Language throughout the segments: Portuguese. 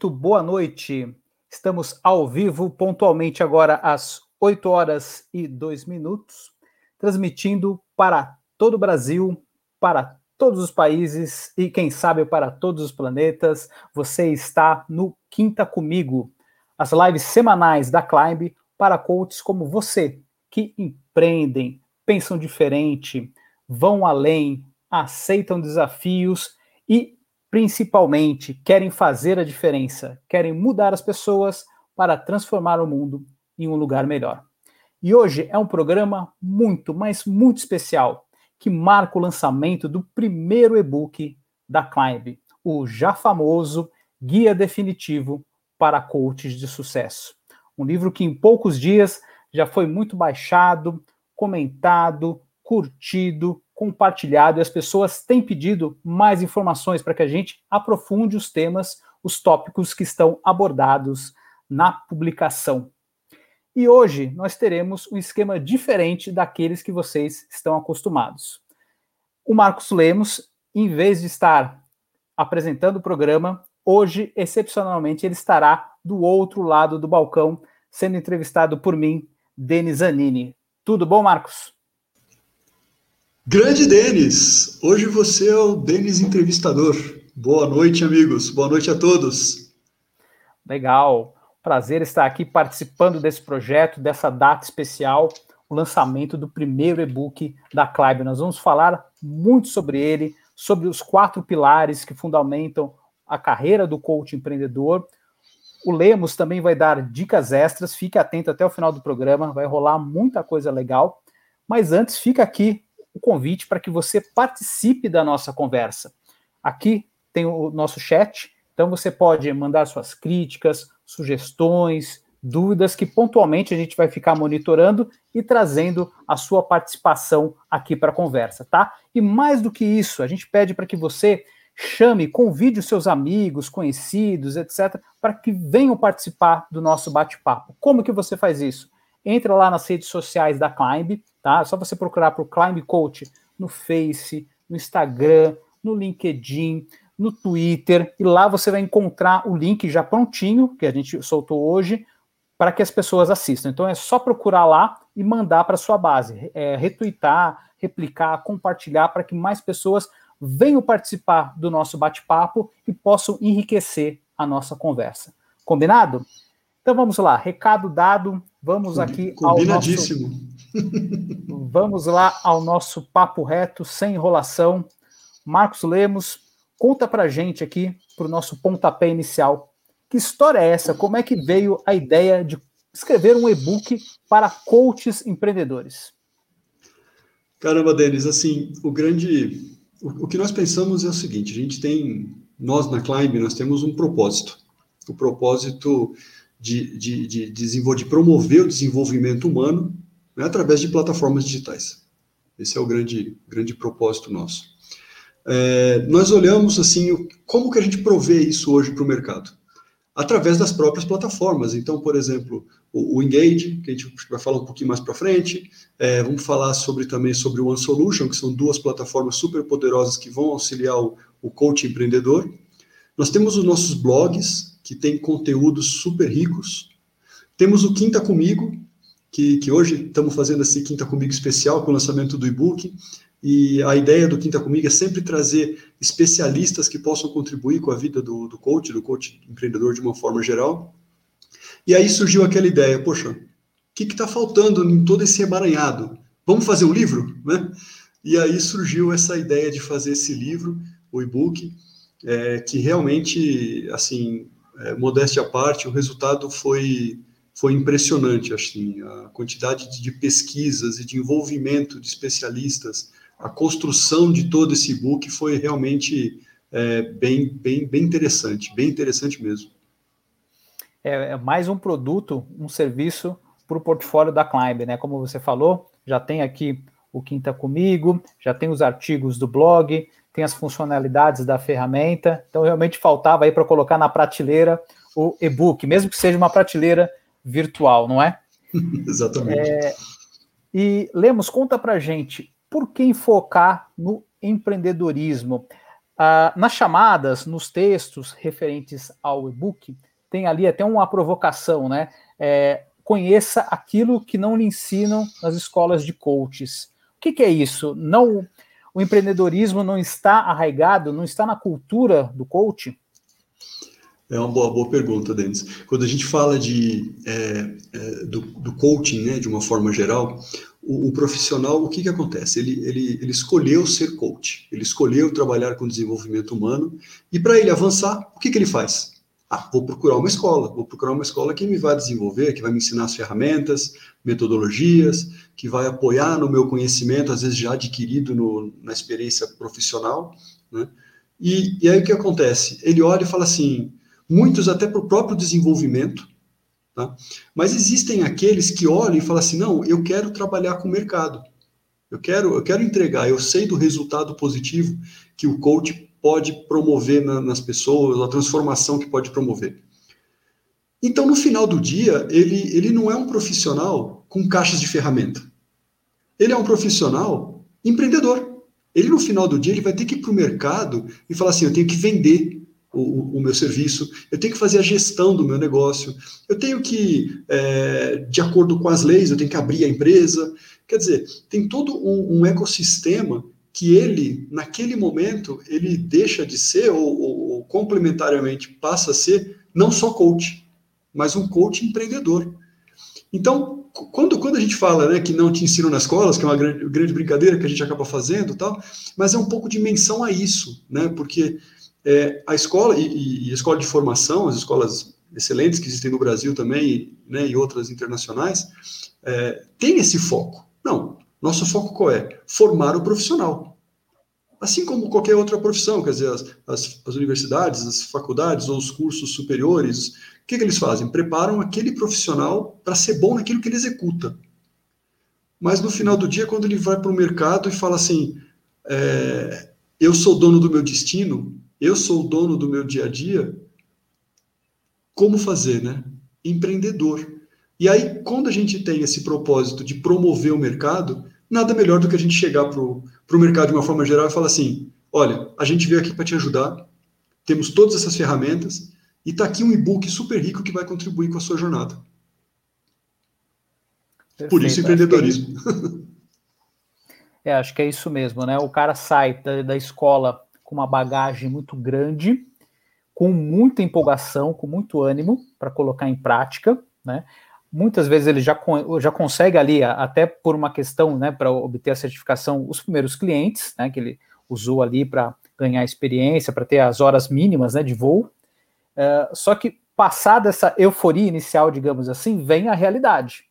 Muito boa noite. Estamos ao vivo, pontualmente agora às 8 horas e 2 minutos, transmitindo para todo o Brasil, para todos os países e, quem sabe, para todos os planetas. Você está no Quinta Comigo, as lives semanais da Climb para coaches como você, que empreendem, pensam diferente, vão além, aceitam desafios e principalmente querem fazer a diferença, querem mudar as pessoas para transformar o mundo em um lugar melhor. E hoje é um programa muito, mas muito especial, que marca o lançamento do primeiro e-book da Climb, o já famoso Guia Definitivo para Coaches de Sucesso. Um livro que em poucos dias já foi muito baixado, comentado, curtido, compartilhado e as pessoas têm pedido mais informações para que a gente aprofunde os temas, os tópicos que estão abordados na publicação. E hoje nós teremos um esquema diferente daqueles que vocês estão acostumados. O Marcos Lemos, em vez de estar apresentando o programa, hoje, excepcionalmente, ele estará do outro lado do balcão, sendo entrevistado por mim, Denis Zanini. Tudo bom, Marcos? Grande Denis! Hoje você é o Denis entrevistador. Boa noite, amigos. Boa noite a todos. Legal. Prazer estar aqui participando desse projeto, dessa data especial, o lançamento do primeiro e-book da Clive. Nós vamos falar muito sobre ele, sobre os quatro pilares que fundamentam a carreira do coach empreendedor. O Lemos também vai dar dicas extras, fique atento até o final do programa, vai rolar muita coisa legal. Mas antes, fica aqui o convite para que você participe da nossa conversa. Aqui tem o nosso chat, então você pode mandar suas críticas, sugestões, dúvidas que pontualmente a gente vai ficar monitorando e trazendo a sua participação aqui para a conversa, tá? E mais do que isso, a gente pede para que você chame, convide os seus amigos, conhecidos, etc, para que venham participar do nosso bate-papo. Como que você faz isso? Entra lá nas redes sociais da Climb, tá? É só você procurar por Climb Coach no Face, no Instagram, no LinkedIn, no Twitter, e lá você vai encontrar o link já prontinho, que a gente soltou hoje, para que as pessoas assistam. Então é só procurar lá e mandar para sua base, é, retweetar, replicar, compartilhar, para que mais pessoas venham participar do nosso bate-papo e possam enriquecer a nossa conversa. Combinado? Então vamos lá, recado dado, vamos aqui ao nosso... vamos lá ao nosso papo reto, sem enrolação. Marcos Lemos, conta pra gente aqui, para o nosso pontapé inicial, que história é essa? Como é que veio a ideia de escrever um e-book para coaches empreendedores? Caramba, Denis, assim, o grande... O, o que nós pensamos é o seguinte, a gente tem, nós na Climb, nós temos um propósito. O propósito de, de, de, de promover o desenvolvimento humano né, através de plataformas digitais. Esse é o grande, grande propósito nosso. É, nós olhamos assim, como que a gente provê isso hoje para o mercado? Através das próprias plataformas. Então, por exemplo, o, o Engage, que a gente vai falar um pouquinho mais para frente, é, vamos falar sobre também sobre o One Solution, que são duas plataformas super poderosas que vão auxiliar o, o coach empreendedor. Nós temos os nossos blogs, que tem conteúdos super ricos. Temos o Quinta Comigo, que, que hoje estamos fazendo esse Quinta Comigo especial com o lançamento do e-book. E a ideia do Quinta Comigo é sempre trazer especialistas que possam contribuir com a vida do, do coach, do coach empreendedor de uma forma geral. E aí surgiu aquela ideia, poxa, o que está faltando em todo esse emaranhado? Vamos fazer um livro? Né? E aí surgiu essa ideia de fazer esse livro, o e-book, é, que realmente, assim, é, modéstia à parte, o resultado foi, foi impressionante, assim, a quantidade de, de pesquisas e de envolvimento de especialistas, a construção de todo esse book foi realmente é, bem, bem, bem interessante, bem interessante mesmo. É, é mais um produto, um serviço para o portfólio da Climb, né? Como você falou, já tem aqui o Quinta Comigo, já tem os artigos do blog, tem as funcionalidades da ferramenta. Então, realmente faltava aí para colocar na prateleira o e-book, mesmo que seja uma prateleira virtual, não é? Exatamente. É, e Lemos, conta para gente, por que focar no empreendedorismo? Ah, nas chamadas, nos textos referentes ao e-book, tem ali até uma provocação, né? É, conheça aquilo que não lhe ensinam nas escolas de coaches. O que, que é isso? Não, o empreendedorismo não está arraigado, não está na cultura do coach? É uma boa, boa pergunta, Denis. Quando a gente fala de, é, é, do, do, coaching, né, de uma forma geral, o, o, profissional, o que, que acontece? Ele, ele, ele escolheu ser coach, ele escolheu trabalhar com desenvolvimento humano, e para ele avançar, o que, que ele faz? Ah, vou procurar uma escola, vou procurar uma escola que me vai desenvolver, que vai me ensinar as ferramentas, metodologias, que vai apoiar no meu conhecimento, às vezes já adquirido no, na experiência profissional, né? E, e aí o que acontece? Ele olha e fala assim, muitos até para o próprio desenvolvimento, tá? mas existem aqueles que olham e falam assim, não, eu quero trabalhar com o mercado, eu quero, eu quero entregar, eu sei do resultado positivo que o coach pode promover na, nas pessoas, a transformação que pode promover. Então, no final do dia, ele, ele não é um profissional com caixas de ferramenta. Ele é um profissional empreendedor. Ele, no final do dia, ele vai ter que ir para o mercado e falar assim: eu tenho que vender o, o, meu serviço, eu tenho que fazer a gestão do meu negócio, eu tenho que, é, de acordo com as leis, eu tenho que abrir a empresa. Quer dizer, tem todo um, um ecossistema que ele, naquele momento, ele deixa de ser, ou, ou, ou, complementariamente passa a ser, não só coach, mas um coach empreendedor. Então, quando, quando a gente fala né, que não te ensino nas escolas, que é uma grande, grande brincadeira que a gente acaba fazendo tal, mas é um pouco de menção a isso, né, porque é, a escola e, e, a escola de formação, as escolas excelentes que existem no Brasil também, né, e outras internacionais, é, tem esse foco. Não, nosso foco qual é? Formar o profissional. Assim como qualquer outra profissão, quer dizer, as, as, as universidades, as faculdades ou os cursos superiores, o que, que eles fazem? Preparam aquele profissional para ser bom naquilo que ele executa. Mas no final do dia, quando ele vai para o mercado e fala assim: é, eu sou dono do meu destino, eu sou o dono do meu dia a dia, como fazer, né? Empreendedor. E aí, quando a gente tem esse propósito de promover o mercado, nada melhor do que a gente chegar para o mercado de uma forma geral e falar assim: olha, a gente veio aqui para te ajudar, temos todas essas ferramentas, e está aqui um e-book super rico que vai contribuir com a sua jornada. Perfeito, Por isso, empreendedorismo. É, acho que é isso mesmo, né? O cara sai da, da escola com uma bagagem muito grande, com muita empolgação, com muito ânimo para colocar em prática, né? Muitas vezes ele já, já consegue ali, até por uma questão, né, para obter a certificação, os primeiros clientes, né, que ele usou ali para ganhar experiência, para ter as horas mínimas, né, de voo. Uh, só que passada essa euforia inicial, digamos assim, vem a realidade.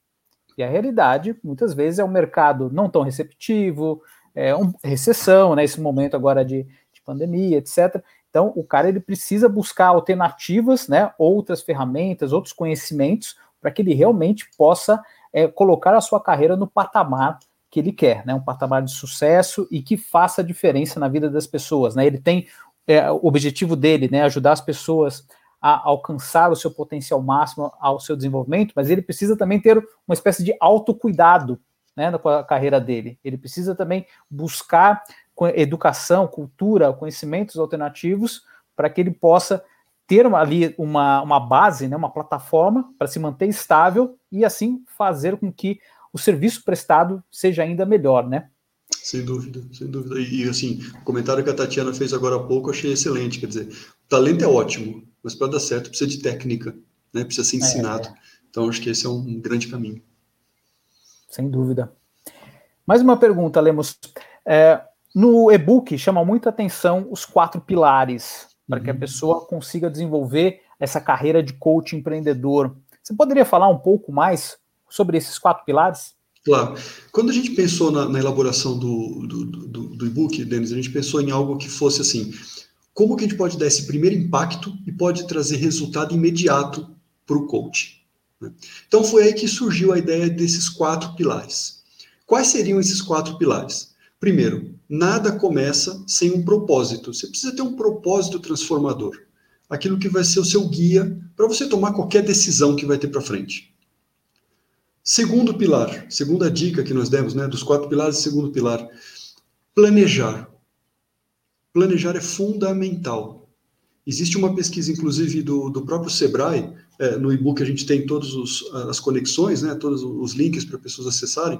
E a realidade, muitas vezes, é um mercado não tão receptivo, é uma recessão, né, esse momento agora de, de pandemia, etc. Então, o cara ele precisa buscar alternativas, né, outras ferramentas, outros conhecimentos para que ele realmente possa é, colocar a sua carreira no patamar que ele quer, né? Um patamar de sucesso e que faça diferença na vida das pessoas, né? Ele tem é, o objetivo dele, né? Ajudar as pessoas a alcançar o seu potencial máximo ao seu desenvolvimento, mas ele precisa também ter uma espécie de autocuidado, né? Na carreira dele. Ele precisa também buscar educação, cultura, conhecimentos alternativos para que ele possa ter uma, ali uma, uma base, né, uma plataforma para se manter estável e assim fazer com que o serviço prestado seja ainda melhor, né? Sem dúvida, sem dúvida. E, e assim, o comentário que a Tatiana fez agora há pouco eu achei excelente. Quer dizer, o talento é ótimo, mas para dar certo precisa de técnica, né? Precisa ser ensinado. É, é. Então acho que esse é um grande caminho. Sem dúvida. Mais uma pergunta, Lemos. É, no e-book chama muita atenção os quatro pilares para que a uhum. pessoa consiga desenvolver essa carreira de coach empreendedor. Você poderia falar um pouco mais sobre esses quatro pilares? Claro. Quando a gente pensou na, na elaboração do, do, do, do e-book, Denis, a gente pensou em algo que fosse assim: como que a gente pode dar esse primeiro impacto e pode trazer resultado imediato para o coach? Né? Então foi aí que surgiu a ideia desses quatro pilares. Quais seriam esses quatro pilares? Primeiro, nada começa sem um propósito. Você precisa ter um propósito transformador. Aquilo que vai ser o seu guia para você tomar qualquer decisão que vai ter para frente. Segundo pilar, segunda dica que nós demos, né, dos quatro pilares, segundo pilar, planejar. planejar é fundamental. Existe uma pesquisa, inclusive, do, do próprio Sebrae, é, no e-book a gente tem todas as conexões, né, todos os links para pessoas acessarem,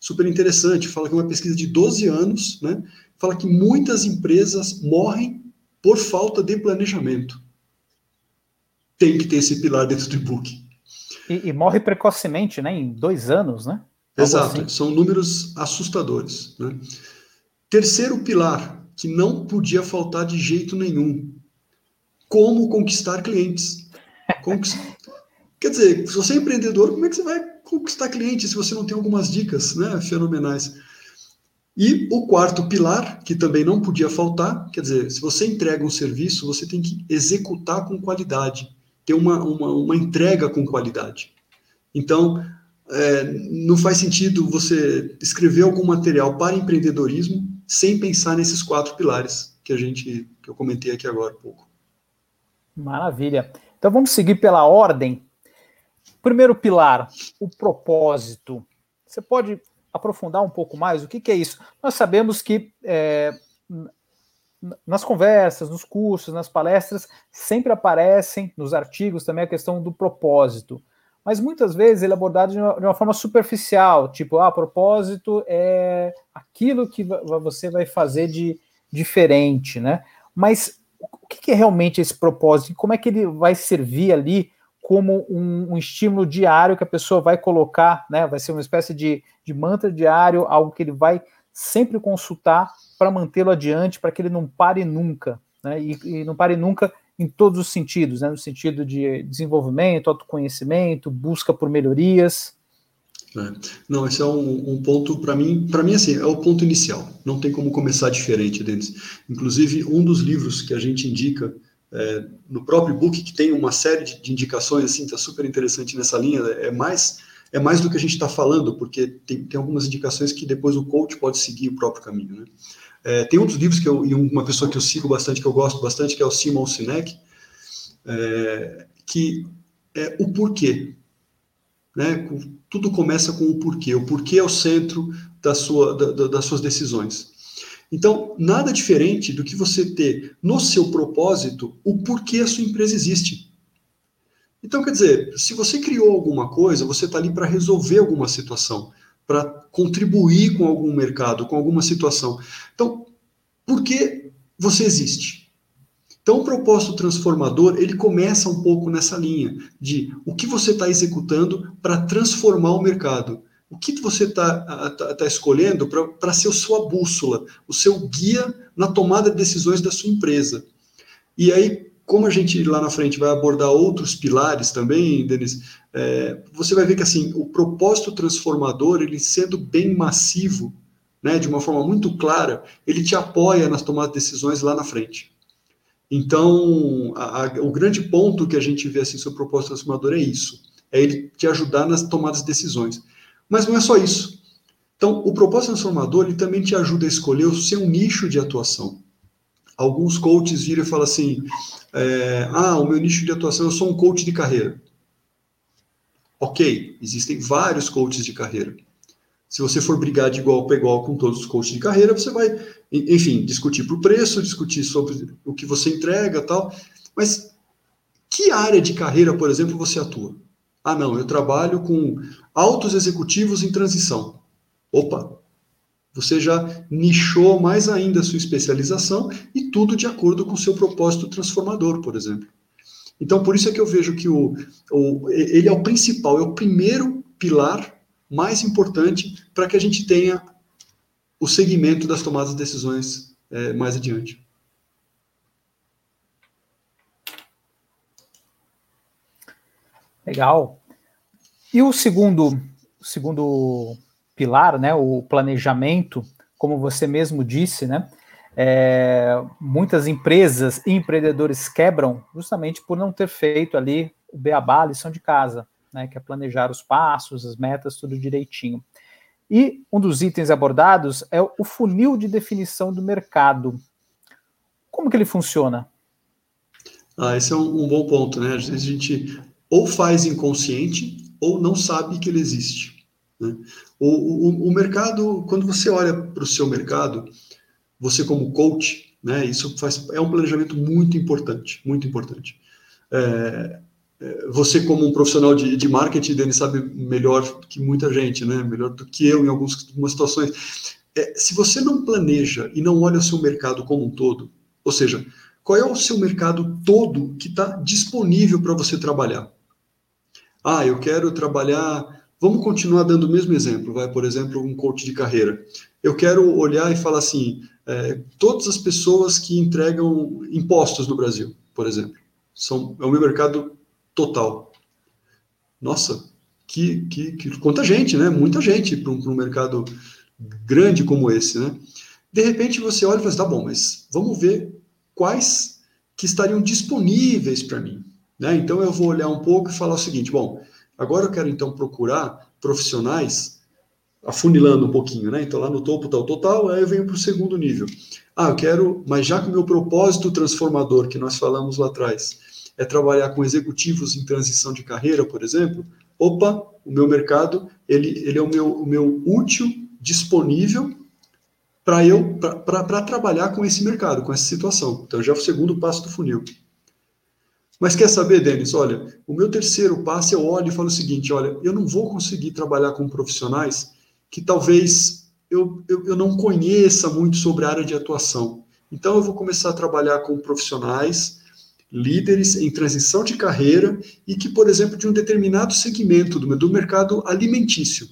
super interessante, fala que é uma pesquisa de 12 anos, né, fala que muitas empresas morrem por falta de planejamento. Tem que ter esse pilar dentro do e-book. E, e, morre precocemente, né, em dois anos, né? Algo Exato, assim. são números assustadores. Né? Terceiro pilar, que não podia faltar de jeito nenhum, como conquistar clientes. Quer dizer, se você é empreendedor, como é que você vai conquistar clientes se você não tem algumas dicas né, fenomenais? E o quarto pilar, que também não podia faltar, quer dizer, se você entrega um serviço, você tem que executar com qualidade, ter uma, uma, uma entrega com qualidade. Então, é, não faz sentido você escrever algum material para empreendedorismo sem pensar nesses quatro pilares que a gente que eu comentei aqui agora há pouco. Maravilha. Então vamos seguir pela ordem. Primeiro pilar, o propósito. Você pode aprofundar um pouco mais? O que, que é isso? Nós sabemos que é, nas conversas, nos cursos, nas palestras, sempre aparecem, nos artigos também, a questão do propósito. Mas muitas vezes ele é abordado de uma, de uma forma superficial, tipo, ah, propósito é aquilo que você vai fazer de diferente, né? Mas que, que é realmente esse propósito? Como é que ele vai servir ali como um, um, estímulo diário que a pessoa vai colocar, né? Vai ser uma espécie de, de mantra diário, algo que ele vai sempre consultar para mantê-lo adiante, para que ele não pare nunca, né? E, e, não pare nunca em todos os sentidos, né? No sentido de desenvolvimento, autoconhecimento, busca por melhorias. É. Não, esse é um, um ponto para mim, para mim assim, é o ponto inicial. Não tem como começar diferente, Denis. Inclusive, um dos livros que a gente indica é, no próprio book, que tem uma série de, de indicações, assim, tá super interessante nessa linha, é mais é mais do que a gente está falando, porque tem, tem algumas indicações que depois o coach pode seguir o próprio caminho, né? É, tem outros livros que eu, e uma pessoa que eu sigo bastante, que eu gosto bastante, que é o Simon Sinek, é, que é o porquê. Né? Tudo começa com o porquê. O porquê é o centro da sua, da, das suas decisões. Então, nada diferente do que você ter no seu propósito o porquê a sua empresa existe. Então, quer dizer, se você criou alguma coisa, você está ali para resolver alguma situação, para contribuir com algum mercado, com alguma situação. Então, por que você existe? Então, o propósito transformador, ele começa um pouco nessa linha de o que você está executando para transformar o mercado. O que você está tá, tá escolhendo para ser a sua bússola, o seu guia na tomada de decisões da sua empresa. E aí, como a gente lá na frente vai abordar outros pilares também, Denis, é, você vai ver que assim o propósito transformador, ele sendo bem massivo, né, de uma forma muito clara, ele te apoia nas tomadas de decisões lá na frente. Então, a, a, o grande ponto que a gente vê assim sobre o propósito transformador é isso, é ele te ajudar nas tomadas de decisões. Mas não é só isso. Então, o propósito transformador ele também te ajuda a escolher o seu nicho de atuação. Alguns coaches viram e falam assim: é, ah, o meu nicho de atuação, eu sou um coach de carreira. Ok, existem vários coaches de carreira. Se você for brigar de igual para igual com todos os coaches de carreira, você vai, enfim, discutir por preço, discutir sobre o que você entrega tal. Mas que área de carreira, por exemplo, você atua? Ah, não, eu trabalho com altos executivos em transição. Opa, você já nichou mais ainda a sua especialização e tudo de acordo com o seu propósito transformador, por exemplo. Então, por isso é que eu vejo que o, o ele é o principal, é o primeiro pilar mais importante para que a gente tenha o segmento das tomadas de decisões é, mais adiante. Legal. E o segundo, segundo pilar, né, o planejamento, como você mesmo disse, né, é, muitas empresas e empreendedores quebram justamente por não ter feito ali o beabá, a lição de casa né, que é planejar os passos, as metas, tudo direitinho. E um dos itens abordados é o funil de definição do mercado. Como que ele funciona? Ah, esse é um, um bom ponto, né? Às vezes a gente ou faz inconsciente ou não sabe que ele existe. Né? O, o, o mercado, quando você olha para o seu mercado, você como coach, né? Isso faz, é um planejamento muito importante, muito importante. É, você como um profissional de, de marketing, Denis, sabe melhor que muita gente, né? Melhor do que eu em algumas, algumas situações. É, se você não planeja e não olha o seu mercado como um todo, ou seja, qual é o seu mercado todo que está disponível para você trabalhar? Ah, eu quero trabalhar. Vamos continuar dando o mesmo exemplo, vai, por exemplo, um coach de carreira. Eu quero olhar e falar assim: é, todas as pessoas que entregam impostos no Brasil, por exemplo, são é o meu mercado total. Nossa, que, que, que quanta gente, né? Muita gente para um, um mercado grande como esse, né? De repente você olha e fala assim, tá bom, mas vamos ver quais que estariam disponíveis para mim. Né? Então eu vou olhar um pouco e falar o seguinte: bom, agora eu quero então procurar profissionais, afunilando um pouquinho, né? Então lá no topo tal, total, aí eu venho para o segundo nível. Ah, eu quero, mas já que o meu propósito transformador que nós falamos lá atrás é trabalhar com executivos em transição de carreira, por exemplo, opa, o meu mercado ele, ele é o meu, o meu útil disponível para eu para trabalhar com esse mercado, com essa situação. Então já é o segundo passo do funil. Mas quer saber, Denis? Olha, o meu terceiro passo eu olho e falo o seguinte: olha, eu não vou conseguir trabalhar com profissionais que talvez eu, eu, eu não conheça muito sobre a área de atuação. Então eu vou começar a trabalhar com profissionais, líderes em transição de carreira e que, por exemplo, de um determinado segmento do, do mercado alimentício.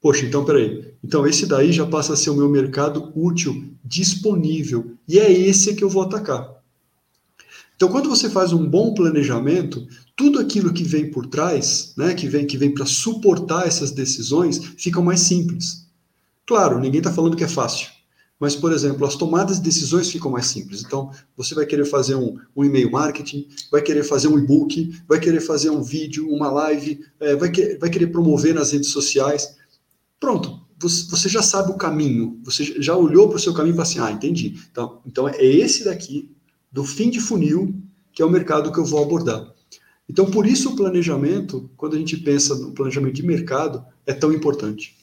Poxa, então peraí. Então esse daí já passa a ser o meu mercado útil, disponível. E é esse que eu vou atacar. Então, quando você faz um bom planejamento, tudo aquilo que vem por trás, né, que vem, que vem para suportar essas decisões, fica mais simples. Claro, ninguém está falando que é fácil. Mas, por exemplo, as tomadas de decisões ficam mais simples. Então, você vai querer fazer um, um e-mail marketing, vai querer fazer um e-book, vai querer fazer um vídeo, uma live, é, vai, que, vai querer promover nas redes sociais. Pronto, você já sabe o caminho, você já olhou para o seu caminho e falou assim: ah, entendi. Então, então é esse daqui, do fim de funil, que é o mercado que eu vou abordar. Então, por isso o planejamento, quando a gente pensa no planejamento de mercado, é tão importante.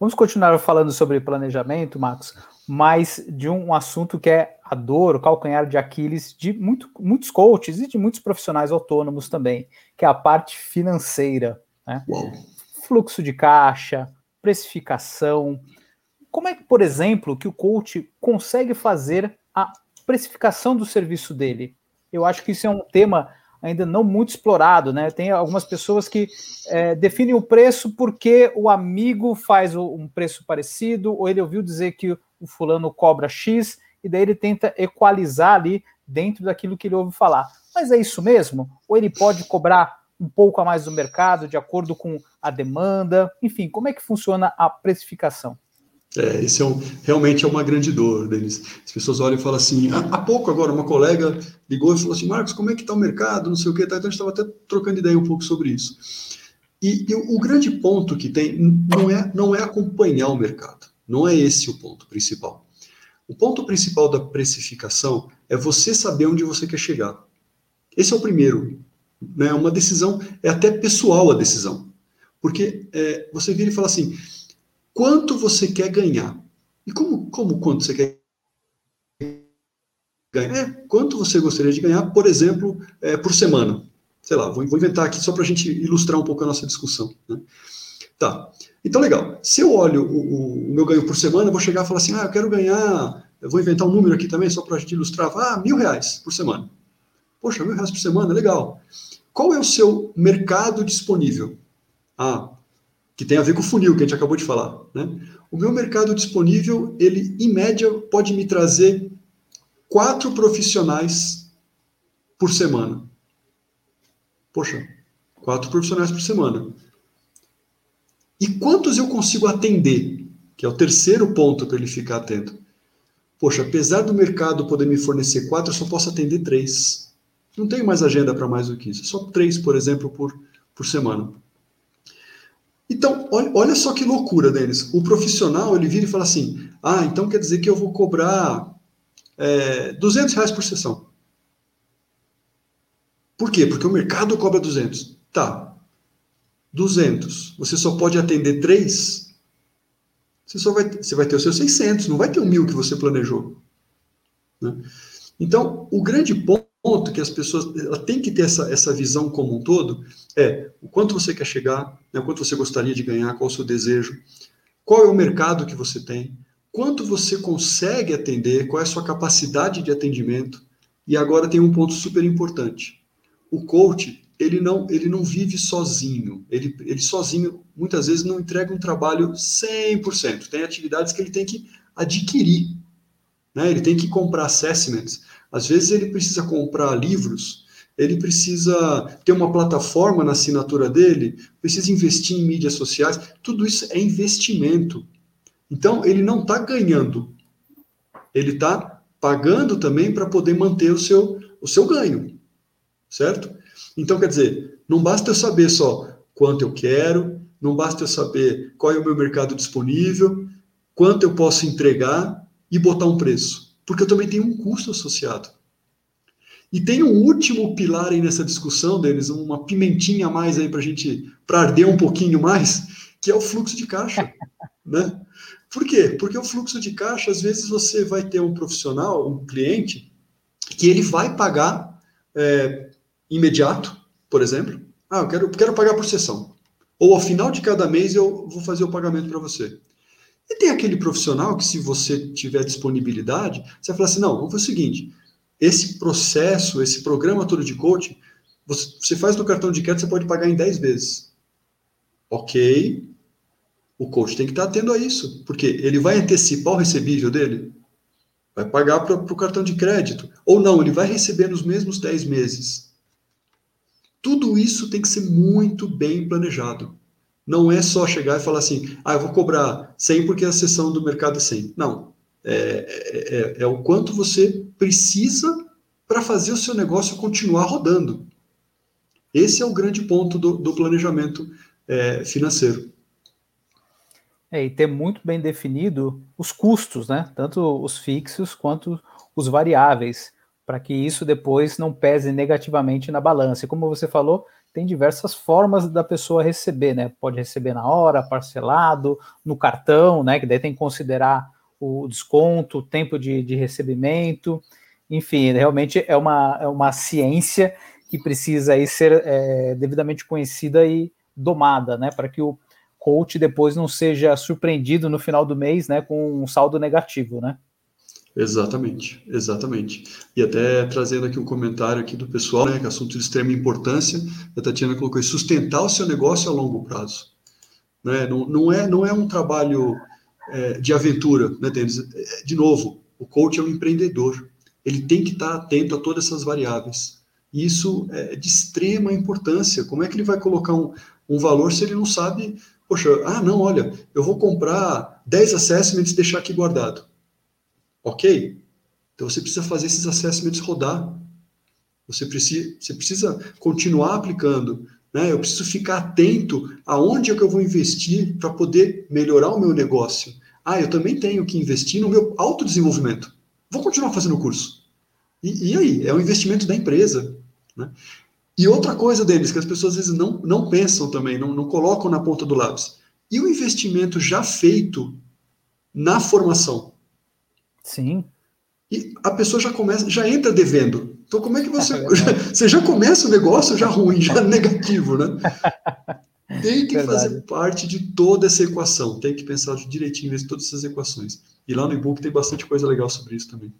Vamos continuar falando sobre planejamento, Marcos, mas de um assunto que é a dor, o calcanhar de Aquiles de muito, muitos coaches e de muitos profissionais autônomos também, que é a parte financeira. Né? Fluxo de caixa, precificação. Como é que, por exemplo, que o coach consegue fazer a precificação do serviço dele? Eu acho que isso é um tema ainda não muito explorado, né? Tem algumas pessoas que é, definem o preço porque o amigo faz um preço parecido, ou ele ouviu dizer que o fulano cobra X, e daí ele tenta equalizar ali dentro daquilo que ele ouve falar. Mas é isso mesmo? Ou ele pode cobrar um pouco a mais do mercado, de acordo com a demanda? Enfim, como é que funciona a precificação? É, esse é um, realmente é uma grande dor, Denis. As pessoas olham e falam assim, há, há pouco agora uma colega ligou e falou assim, Marcos, como é que está o mercado, não sei o que, tá? então a gente estava até trocando ideia um pouco sobre isso. E, e o, o grande ponto que tem não é, não é acompanhar o mercado, não é esse o ponto principal. O ponto principal da precificação é você saber onde você quer chegar. Esse é o primeiro né? Uma decisão, é até pessoal a decisão. Porque é, você vira e fala assim: quanto você quer ganhar? E como, como quanto você quer ganhar? É, quanto você gostaria de ganhar, por exemplo, é, por semana? Sei lá, vou, vou inventar aqui só para a gente ilustrar um pouco a nossa discussão. Né? Tá. Então, legal. Se eu olho o, o, meu ganho por semana, eu vou chegar e falar assim: ah, eu quero ganhar. Eu vou inventar um número aqui também, só para a gente ilustrar. Ah, mil reais por semana. Poxa, mil reais por semana, legal. Qual é o seu mercado disponível? Ah, que tem a ver com o funil que a gente acabou de falar. Né? O meu mercado disponível, ele, em média, pode me trazer quatro profissionais por semana. Poxa, quatro profissionais por semana. E quantos eu consigo atender? Que é o terceiro ponto para ele ficar atento. Poxa, apesar do mercado poder me fornecer quatro, eu só posso atender três. Não tenho mais agenda para mais do que isso. Só três, por exemplo, por, por semana. Então, olha, olha só que loucura, Denis. O profissional, ele vira e fala assim, ah, então quer dizer que eu vou cobrar é, 200 reais por sessão. Por quê? Porque o mercado cobra 200. Tá. 200. Você só pode atender três? Você só vai, você vai ter os seus 600, não vai ter o mil que você planejou. Né? Então, o grande ponto que as pessoas têm que ter essa, essa visão como um todo é o quanto você quer chegar, né, o quanto você gostaria de ganhar, qual o seu desejo, qual é o mercado que você tem, quanto você consegue atender, qual é a sua capacidade de atendimento. E agora tem um ponto super importante. O coach, ele não, ele não vive sozinho. Ele, ele sozinho, muitas vezes, não entrega um trabalho 100%. Tem atividades que ele tem que adquirir. Né? Ele tem que comprar assessments. Às vezes, ele precisa comprar livros, ele precisa ter uma plataforma na assinatura dele, precisa investir em mídias sociais. Tudo isso é investimento. Então, ele não está ganhando. Ele está pagando também para poder manter o seu, o seu ganho. Certo? Então, quer dizer, não basta eu saber só quanto eu quero, não basta eu saber qual é o meu mercado disponível, quanto eu posso entregar e botar um preço, porque eu também tenho um custo associado. E tem um último pilar aí nessa discussão, Denis, uma pimentinha a mais aí para a gente, para arder um pouquinho mais, que é o fluxo de caixa, né? Por quê? Porque o fluxo de caixa, às vezes você vai ter um profissional, um cliente, que ele vai pagar é, imediato, por exemplo. Ah, eu quero, quero pagar por sessão. Ou ao final de cada mês eu vou fazer o pagamento para você. E tem aquele profissional que, se você tiver disponibilidade, você vai falar assim: não, vamos fazer o seguinte: esse processo, esse programa todo de coaching, você, você faz no cartão de crédito, você pode pagar em 10 vezes. Ok. O coach tem que estar atento a isso, porque ele vai antecipar o recebível dele, vai pagar para o cartão de crédito. Ou não, ele vai receber nos mesmos 10 meses. Tudo isso tem que ser muito bem planejado. Não é só chegar e falar assim, ah, eu vou cobrar 100 porque a sessão do mercado é 100. Não. É, é, é, é o quanto você precisa para fazer o seu negócio continuar rodando. Esse é o grande ponto do, do planejamento é, financeiro. É, e ter muito bem definido os custos, né? Tanto os fixos quanto os variáveis para que isso depois não pese negativamente na balança. E como você falou, tem diversas formas da pessoa receber, né? Pode receber na hora, parcelado, no cartão, né? Que daí tem que considerar o desconto, o tempo de, de recebimento, enfim, realmente é uma, é uma ciência que precisa aí ser é, devidamente conhecida e domada, né? Para que o coach depois não seja surpreendido no final do mês, né? Com um saldo negativo, né? Exatamente, exatamente. E até trazendo aqui um comentário aqui do pessoal, né, que é assunto de extrema importância, a Tatiana colocou sustentar o seu negócio a longo prazo. Né? Não, não, é, não é um trabalho é, de aventura, né, Denis? É, de novo, o coach é um empreendedor. Ele tem que estar atento a todas essas variáveis. E isso é de extrema importância. Como é que ele vai colocar um, um valor se ele não sabe, poxa, ah, não, olha, eu vou comprar 10 assessments e deixar aqui guardado. Ok? Então você precisa fazer esses assessments rodar. Você precisa, você precisa continuar aplicando. Né? Eu preciso ficar atento aonde é que eu vou investir para poder melhorar o meu negócio. Ah, eu também tenho que investir no meu autodesenvolvimento. Vou continuar fazendo o curso. E, e aí? É um investimento da empresa. Né? E outra coisa deles, que as pessoas às vezes não, não pensam também, não, não colocam na ponta do lápis. E o investimento já feito na formação? Sim. E a pessoa já começa, já entra devendo. Então, como é que você. É você já começa o negócio já ruim, já negativo, né? Tem que verdade. fazer parte de toda essa equação. Tem que pensar direitinho em todas essas equações. E lá no e-book tem bastante coisa legal sobre isso também.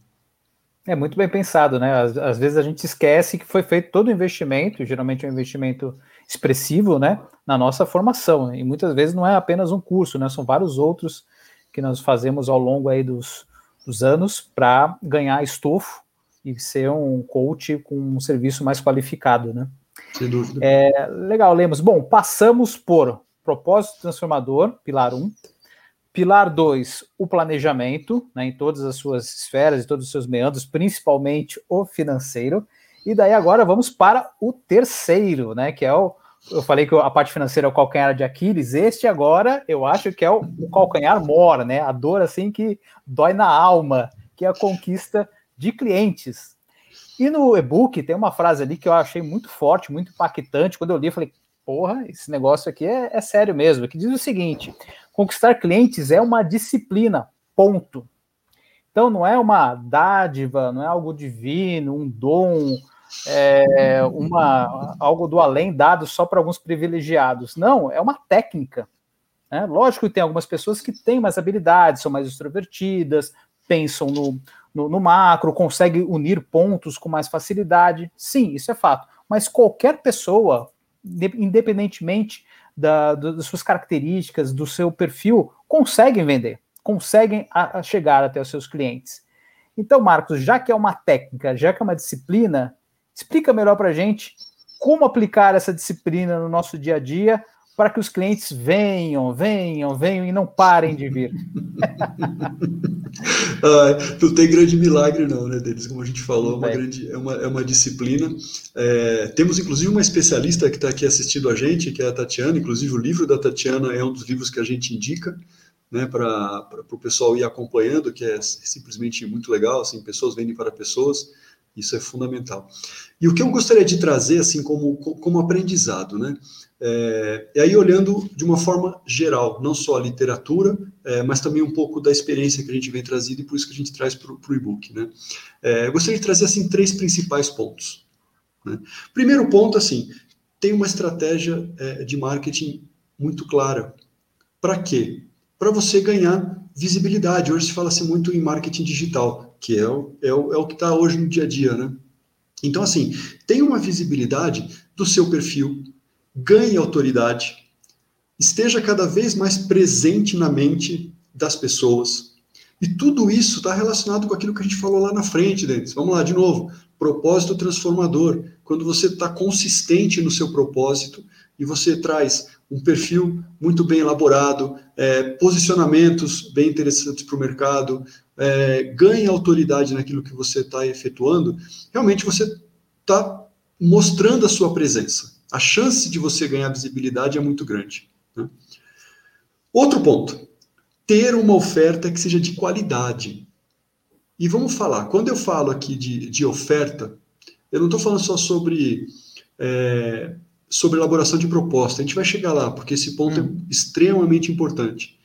É muito bem pensado, né? Às, às, vezes a gente esquece que foi feito todo o investimento, geralmente é um investimento expressivo, né? Na nossa formação. E muitas vezes não é apenas um curso, né? São vários outros que nós fazemos ao longo aí dos, dos anos para ganhar estofo e ser um coach com um serviço mais qualificado, né? Sem dúvida. É, legal, Lemos. Bom, passamos por propósito transformador, pilar 1. Um. Pilar 2, o planejamento, né, em todas as suas esferas e todos os seus meandros, principalmente o financeiro. E daí agora vamos para o terceiro, né, que é o, eu falei que a parte financeira é o calcanhar de Aquiles, este agora eu acho que é o, o calcanhar mora, né? A dor assim que dói na alma, que é a conquista de clientes. E no e-book tem uma frase ali que eu achei muito forte, muito impactante. Quando eu li, eu falei, porra, esse negócio aqui é, é sério mesmo. Que diz o seguinte: conquistar clientes é uma disciplina, ponto. Então não é uma dádiva, não é algo divino, um dom, é uma algo do além dado só para alguns privilegiados. Não, é uma técnica. Né? Lógico que tem algumas pessoas que têm mais habilidades, são mais extrovertidas, pensam no, no, no macro, conseguem unir pontos com mais facilidade. Sim, isso é fato. Mas qualquer pessoa, independentemente da, das suas características, do seu perfil, conseguem vender conseguem a, a chegar até os seus clientes. Então, Marcos, já que é uma técnica, já que é uma disciplina, explica melhor para a gente como aplicar essa disciplina no nosso dia a dia para que os clientes venham, venham, venham e não parem de vir. ah, não tem grande milagre não, né, Denis? Como a gente falou, é uma, grande, é, uma, é uma disciplina. É, temos, inclusive, uma especialista que está aqui assistindo a gente, que é a Tatiana. Inclusive, o livro da Tatiana é um dos livros que a gente indica né, para o pessoal ir acompanhando, que é simplesmente muito legal, assim, pessoas vendem para pessoas, isso é fundamental. E o que eu gostaria de trazer, assim, como, como aprendizado, né, é, é aí olhando de uma forma geral, não só a literatura, é, mas também um pouco da experiência que a gente vem trazendo e por isso que a gente traz para o e-book, né. É, eu gostaria de trazer, assim, três principais pontos. Né. Primeiro ponto, assim, tem uma estratégia é, de marketing muito clara. Para quê? para você ganhar visibilidade. Hoje se fala assim muito em marketing digital, que é o, é o, é o que está hoje no dia a dia, né? Então, assim, tem uma visibilidade do seu perfil, ganhe autoridade, esteja cada vez mais presente na mente das pessoas. E tudo isso está relacionado com aquilo que a gente falou lá na frente, Denis. Vamos lá, de novo. Propósito transformador. Quando você está consistente no seu propósito e você traz um perfil muito bem elaborado, é, posicionamentos bem interessantes para o mercado, é, ganha autoridade naquilo que você está efetuando, realmente você está mostrando a sua presença. A chance de você ganhar visibilidade é muito grande. Né? Outro ponto, ter uma oferta que seja de qualidade. E vamos falar, quando eu falo aqui de, de oferta, eu não estou falando só sobre é, sobre elaboração de proposta. A gente vai chegar lá, porque esse ponto hum. é extremamente importante.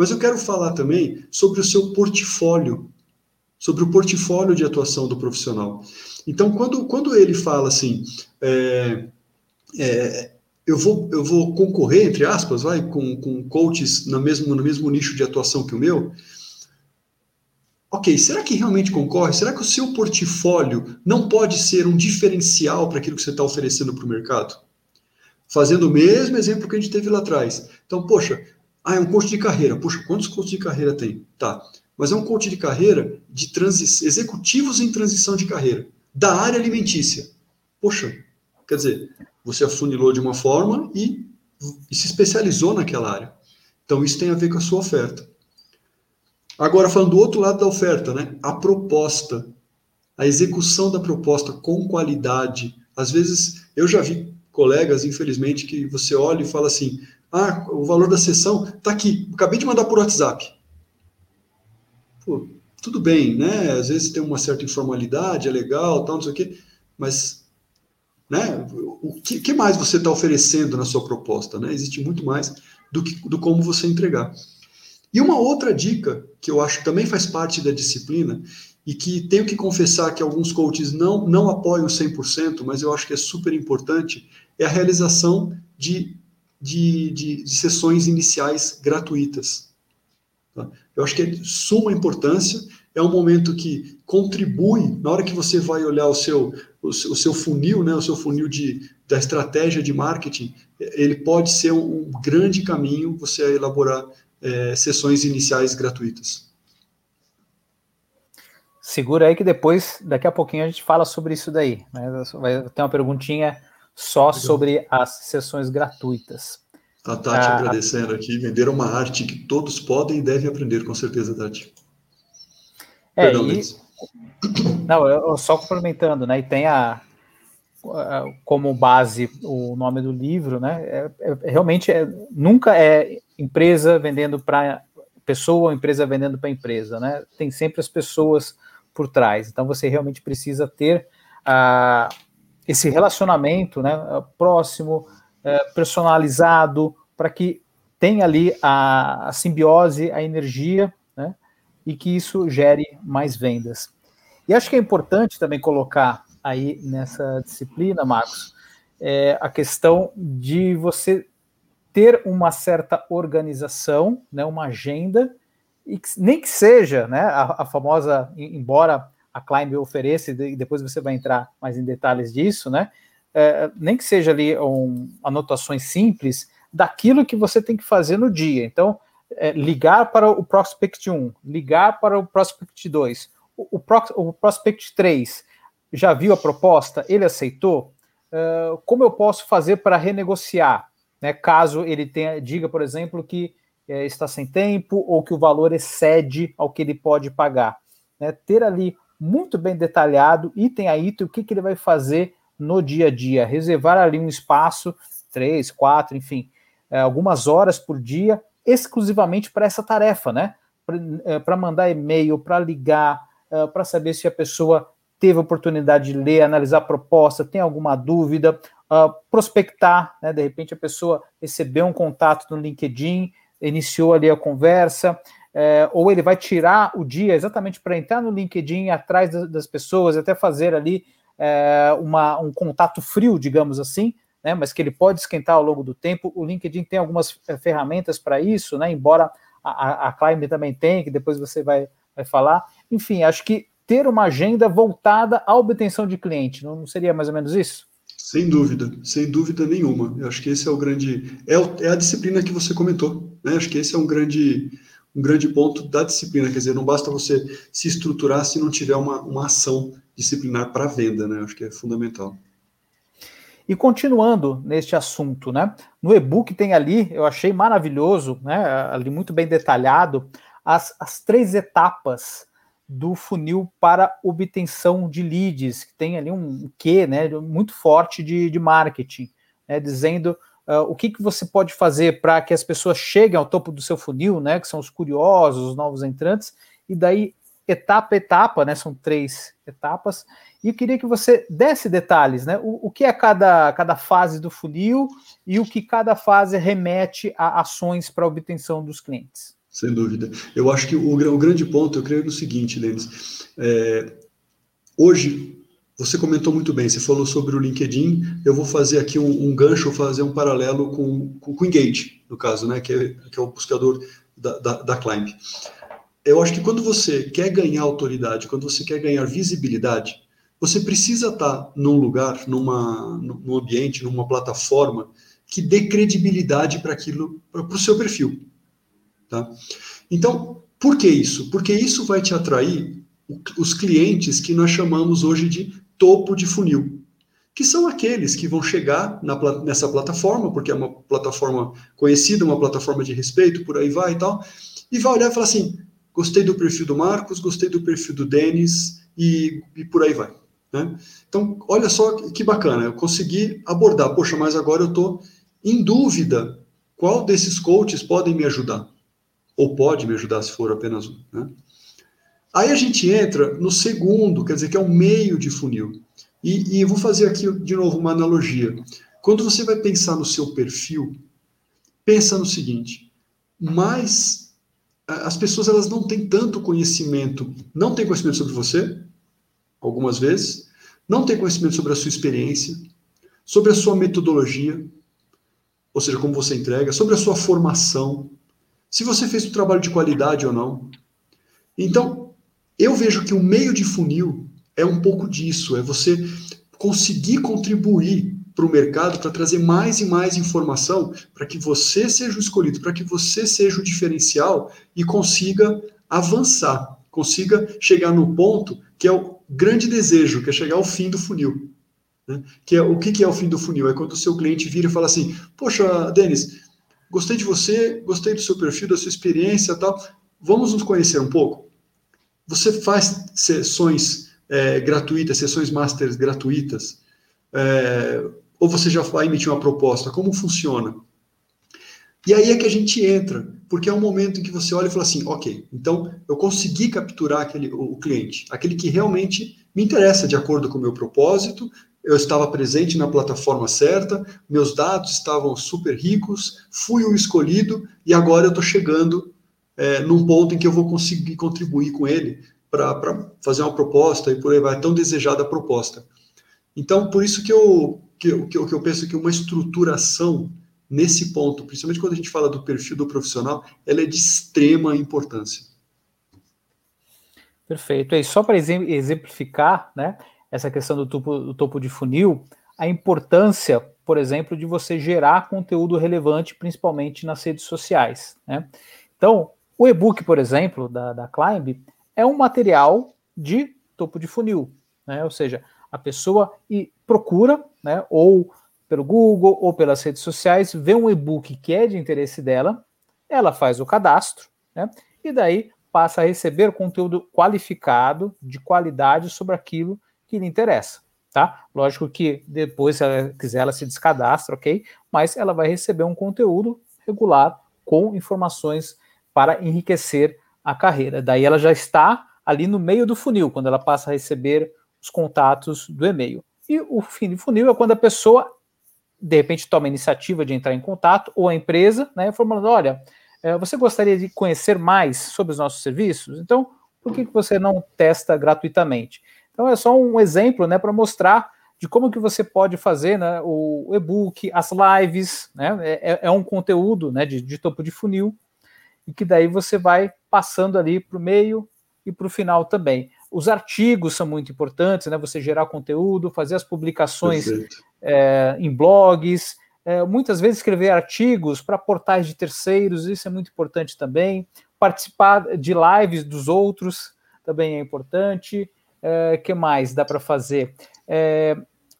Mas eu quero falar também sobre o seu portfólio, sobre o portfólio de atuação do profissional. Então, quando, quando ele fala assim, é, é, eu, vou, eu vou concorrer, entre aspas, vai, com, com coaches no mesmo, no mesmo nicho de atuação que o meu, ok, será que realmente concorre? Será que o seu portfólio não pode ser um diferencial para aquilo que você está oferecendo para o mercado? fazendo o mesmo exemplo que a gente teve lá atrás. Então, poxa, ah, é um coach de carreira. Poxa, quantos coaches de carreira tem? Tá. Mas é um coach de carreira de executivos em transição de carreira, da área alimentícia. Poxa, quer dizer, você afunilou de uma forma e, e se especializou naquela área. Então, isso tem a ver com a sua oferta. Agora, falando do outro lado da oferta, né? A proposta, a execução da proposta com qualidade. Às vezes, eu já vi colegas, infelizmente, que você olha e fala assim: ah, o valor da sessão está aqui, acabei de mandar por WhatsApp. Pô, tudo bem, né? Às vezes tem uma certa informalidade, é legal, tal, não sei o quê, mas né, o que, que mais você está oferecendo na sua proposta? Né? Existe muito mais do que do como você entregar. E uma outra dica que eu acho que também faz parte da disciplina e que tenho que confessar que alguns coaches não, não apoiam 100%, mas eu acho que é super importante, é a realização de, de, de, de sessões iniciais gratuitas. Tá? Eu acho que é de suma importância, é um momento que contribui, na hora que você vai olhar o seu, o seu, o seu funil, né, o seu funil de, da estratégia de marketing, ele pode ser um, um grande caminho você elaborar é, sessões iniciais gratuitas. Segura aí que depois, daqui a pouquinho, a gente fala sobre isso daí. Né? Vai ter uma perguntinha só sobre as sessões gratuitas. A Tati ah, agradecendo aqui, vender uma arte que todos podem e devem aprender, com certeza, Tati. É, Perdão, e... Não, eu, só complementando, né? E tem a, a, como base o nome do livro, né? É, é, realmente é, nunca é empresa vendendo para pessoa ou empresa vendendo para empresa, né? Tem sempre as pessoas por trás. Então você realmente precisa ter uh, esse relacionamento né, próximo, é, personalizado, para que tenha ali a, a simbiose, a energia, né? E que isso gere mais vendas. E acho que é importante também colocar aí nessa disciplina, Marcos, é a questão de você ter uma certa organização, né, uma agenda, e que, nem que seja né, a, a, famosa, embora a Climb ofereça, e depois você vai entrar mais em detalhes disso, né, é, nem que seja ali um, anotações simples daquilo que você tem que fazer no dia. Então, é, ligar para o Prospect 1, ligar para o Prospect 2, o, o, o Prospect 3 já viu a proposta, ele aceitou, uh, como eu posso fazer para renegociar? Né, caso ele tenha, diga, por exemplo, que é, está sem tempo ou que o valor excede ao que ele pode pagar. Né, ter ali muito bem detalhado, item a item, o que, que ele vai fazer no dia a dia, reservar ali um espaço, três, quatro, enfim, é, algumas horas por dia, exclusivamente para essa tarefa, né? Para mandar e-mail, para ligar, para saber se a pessoa teve oportunidade de ler, analisar a proposta, tem alguma dúvida, uh, prospectar, né? De repente a pessoa recebeu um contato no LinkedIn, iniciou ali a conversa, é, ou ele vai tirar o dia exatamente para entrar no LinkedIn atrás das, das pessoas, até fazer ali é, uma, um contato frio, digamos assim, né, mas que ele pode esquentar ao longo do tempo. O LinkedIn tem algumas é, ferramentas para isso, né, embora a, a Climb também tem, que depois você vai, vai falar. Enfim, acho que ter uma agenda voltada à obtenção de cliente. Não seria mais ou menos isso? Sem dúvida, sem dúvida nenhuma. Eu acho que esse é o grande. É, é a disciplina que você comentou. Né? Acho que esse é um grande, um grande ponto da disciplina. Quer dizer, não basta você se estruturar se não tiver uma, uma ação disciplinar para venda. Né? Acho que é fundamental. E continuando neste assunto, né? No e-book tem ali, eu achei maravilhoso, né? Ali muito bem detalhado, as, as três etapas do funil para obtenção de leads, que tem ali um quê, né, muito forte de, de marketing, né, dizendo uh, o que, que você pode fazer para que as pessoas cheguem ao topo do seu funil, né, que são os curiosos, os novos entrantes, e daí etapa etapa, né, são três etapas, e eu queria que você desse detalhes, né, o, o que é cada, cada fase do funil e o que cada fase remete a ações para obtenção dos clientes. Sem dúvida. Eu acho que o, o grande ponto, eu creio no seguinte, Denis. É, hoje, você comentou muito bem, você falou sobre o LinkedIn, eu vou fazer aqui um, um gancho, fazer um paralelo com, com, com o Engage, no caso, né, que é, que é o buscador da, da, da Climb. Eu acho que quando você quer ganhar autoridade, quando você quer ganhar visibilidade, você precisa estar num lugar, numa, num ambiente, numa plataforma que dê credibilidade para aquilo, para o seu perfil. Tá? Então, por que isso? Porque isso vai te atrair os clientes que nós chamamos hoje de topo de funil, que são aqueles que vão chegar na, nessa plataforma, porque é uma plataforma conhecida, uma plataforma de respeito, por aí vai e tal, e vai olhar e falar assim: gostei do perfil do Marcos, gostei do perfil do Denis, e, e por aí vai. Né? Então, olha só que bacana, eu consegui abordar, poxa, mas agora eu estou em dúvida qual desses coaches podem me ajudar ou pode me ajudar se for apenas um. Né? Aí a gente entra no segundo, quer dizer, que é o meio de funil. E, e eu vou fazer aqui de novo uma analogia. Quando você vai pensar no seu perfil, pensa no seguinte: mais as pessoas elas não têm tanto conhecimento, não têm conhecimento sobre você, algumas vezes, não têm conhecimento sobre a sua experiência, sobre a sua metodologia, ou seja, como você entrega, sobre a sua formação, se você fez um trabalho de qualidade ou não. Então, eu vejo que o meio de funil é um pouco disso, é você conseguir contribuir para o mercado para trazer mais e mais informação para que você seja o escolhido, para que você seja o diferencial e consiga avançar, consiga chegar no ponto que é o grande desejo, que é chegar ao fim do funil. Né? Que é, o que, que é o fim do funil? É quando o seu cliente vira e fala assim: Poxa, Denis, Gostei de você, gostei do seu perfil, da sua experiência tal. Vamos nos conhecer um pouco? Você faz sessões é, gratuitas, sessões masters gratuitas? É, ou você já vai emitir uma proposta? Como funciona? E aí é que a gente entra, porque é um momento em que você olha e fala assim, ok, então eu consegui capturar aquele, o, cliente, aquele que realmente me interessa de acordo com o meu propósito, eu estava presente na plataforma certa, meus dados estavam super ricos, fui o escolhido e agora eu estou chegando é, num ponto em que eu vou conseguir contribuir com ele para fazer uma proposta e por aí vai, tão desejada a proposta. Então, por isso que eu, que, eu, que, eu, penso que uma estruturação nesse ponto, principalmente quando a gente fala do perfil do profissional, ela é de extrema importância. Perfeito. E só para exemplificar, né, essa questão do topo, do topo de funil, a importância, por exemplo, de você gerar conteúdo relevante, principalmente nas redes sociais. Né? Então, o e-book, por exemplo, da, da Climb, é um material de topo de funil, né? ou seja, a pessoa e procura, né, ou pelo Google ou pelas redes sociais, vê um e-book que é de interesse dela, ela faz o cadastro, né, e daí passa a receber conteúdo qualificado, de qualidade sobre aquilo que lhe interessa, tá? Lógico que depois, se ela quiser, ela se descadastra, ok? Mas ela vai receber um conteúdo regular com informações para enriquecer a carreira. Daí ela já está ali no meio do funil, quando ela passa a receber os contatos do e-mail. E o fim do funil é quando a pessoa, de repente, toma a iniciativa de entrar em contato, ou a empresa, né, formando, olha, é, você gostaria de conhecer mais sobre os nossos serviços? Então, por que, que você não testa gratuitamente? Então é só um exemplo, né, para mostrar de como que você pode fazer né, o e-book, as lives, né, é, é, é um conteúdo né, de, de, topo de funil, e que daí você vai passando ali para o meio e para o final também. Os artigos são muito importantes, né, você gerar conteúdo, fazer as publicações é, em blogs, é, muitas vezes escrever artigos para portais de terceiros, isso é muito importante também. Participar de lives dos outros também é importante é, que mais dá para fazer? É,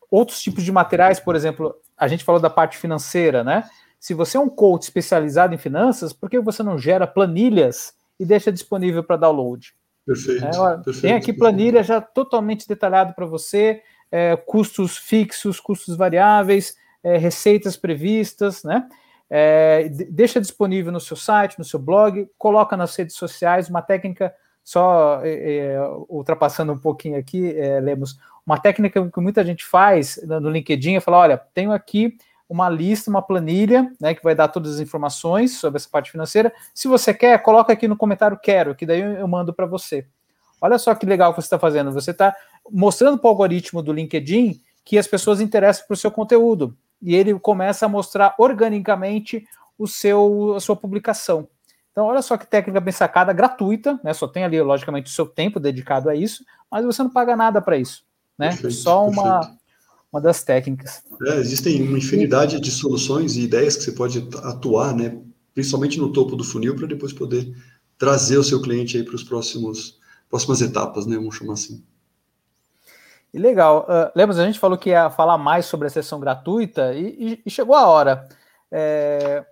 outros tipos de materiais, por exemplo, a gente falou da parte financeira, né? Se você é um coach especializado em finanças, por que você não gera planilhas e deixa disponível para download? Perfeito, é, perfeito, Tem aqui planilha já totalmente detalhado para você, é, custos fixos, custos variáveis, é, receitas previstas, né? É, deixa disponível no seu site, no seu blog, coloca nas redes sociais uma técnica só é, é, ultrapassando um pouquinho aqui, Lemos, uma técnica que muita gente faz no LinkedIn é falar: olha, tenho aqui uma lista, uma planilha, né, que vai dar todas as informações sobre essa parte financeira. Se você quer, coloca aqui no comentário quero, que daí eu mando para você. Olha só que legal que você está fazendo. Você está mostrando para o algoritmo do LinkedIn que as pessoas interessam para o seu conteúdo. E ele começa a mostrar organicamente o seu, a sua publicação. Então, olha só que técnica bem sacada, gratuita, né? Só tem ali, logicamente, o seu tempo dedicado a isso, mas você não paga nada para isso, né? Perfeito, só uma, uma das técnicas. É, existem uma infinidade de soluções e ideias que você pode atuar, né? Principalmente no topo do funil, para depois poder trazer o seu cliente aí para os próximos próximas etapas, né? Vamos chamar assim. E legal. Uh, lembra, a gente falou que ia falar mais sobre a sessão gratuita e, e, e chegou a hora. É,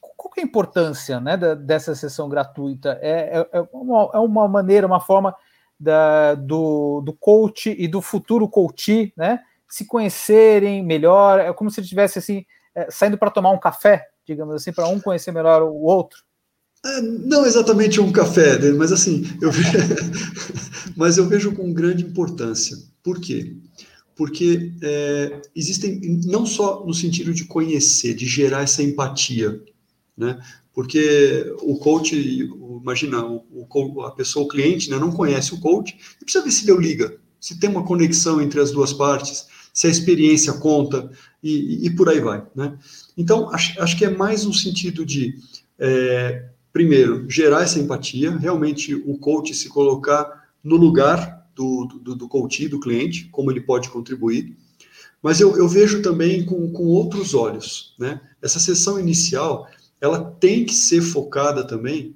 qual é a importância né, da, dessa sessão gratuita? É, é, é, uma, é uma maneira, uma forma da, do, do coach e do futuro coach né, se conhecerem melhor, é como se estivesse assim, é, saindo para tomar um café, digamos assim, para um conhecer melhor o outro. É, não exatamente um café, mas assim, eu vejo, mas eu vejo com grande importância. Por quê? Porque é, existem, não só no sentido de conhecer, de gerar essa empatia, né? Porque o coach, imagina, o, o, a pessoa, o cliente, né, não conhece o coach, e precisa ver se deu liga, se tem uma conexão entre as duas partes, se a experiência conta, e, e por aí vai, né? Então, acho, acho que é mais um sentido de, é, primeiro, gerar essa empatia, realmente o coach se colocar no lugar do, do, do coach, do cliente, como ele pode contribuir, mas eu, eu vejo também com, com outros olhos, né? Essa sessão inicial, ela tem que ser focada também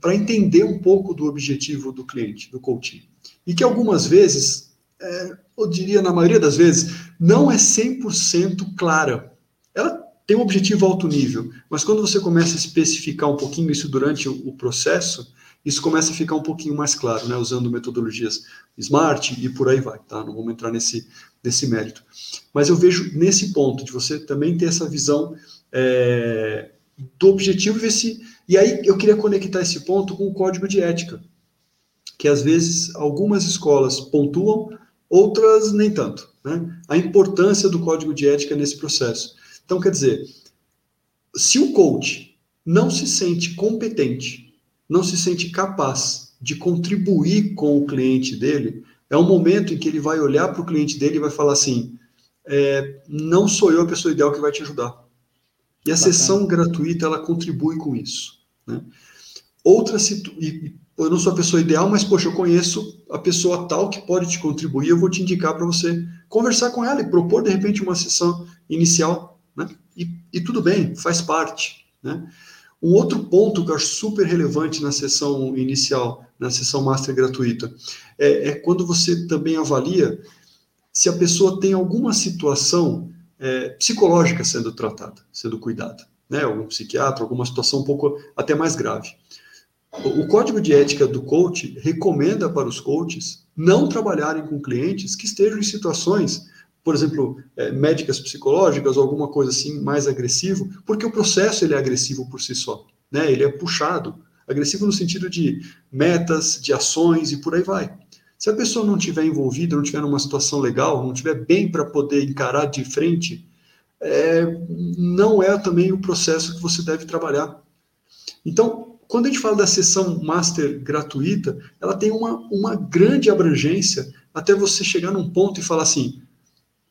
para entender um pouco do objetivo do cliente, do coaching. E que algumas vezes, é, eu diria na maioria das vezes, não é 100% clara. Ela tem um objetivo alto nível, mas quando você começa a especificar um pouquinho isso durante o, o processo, isso começa a ficar um pouquinho mais claro, né, usando metodologias SMART e por aí vai, tá? Não vamos entrar nesse, nesse mérito. Mas eu vejo nesse ponto de você também ter essa visão é, do objetivo e ver se. E aí eu queria conectar esse ponto com o código de ética, que às vezes algumas escolas pontuam outras nem tanto. Né? A importância do código de ética nesse processo. Então, quer dizer, se o coach não se sente competente, não se sente capaz de contribuir com o cliente dele, é um momento em que ele vai olhar para o cliente dele e vai falar assim: é, não sou eu a pessoa ideal que vai te ajudar. E a Bacana. sessão gratuita ela contribui com isso. Né? Outra situação eu não sou a pessoa ideal, mas poxa, eu conheço a pessoa tal que pode te contribuir, eu vou te indicar para você conversar com ela e propor de repente uma sessão inicial, né? E, e tudo bem, faz parte, né? Um outro ponto que eu acho super relevante na sessão inicial, na sessão master gratuita, é, é quando você também avalia se a pessoa tem alguma situação é, psicológica sendo tratada, sendo cuidada, né? Algum psiquiatra, alguma situação um pouco até mais grave. O código de ética do coach recomenda para os coaches não trabalharem com clientes que estejam em situações, por exemplo, é, médicas psicológicas ou alguma coisa assim mais agressivo, porque o processo ele é agressivo por si só, né? Ele é puxado, agressivo no sentido de metas, de ações e por aí vai. Se a pessoa não estiver envolvida, não estiver numa situação legal, não estiver bem para poder encarar de frente, é, não é também o processo que você deve trabalhar. Então, quando a gente fala da sessão master gratuita, ela tem uma, uma grande abrangência até você chegar num ponto e falar assim: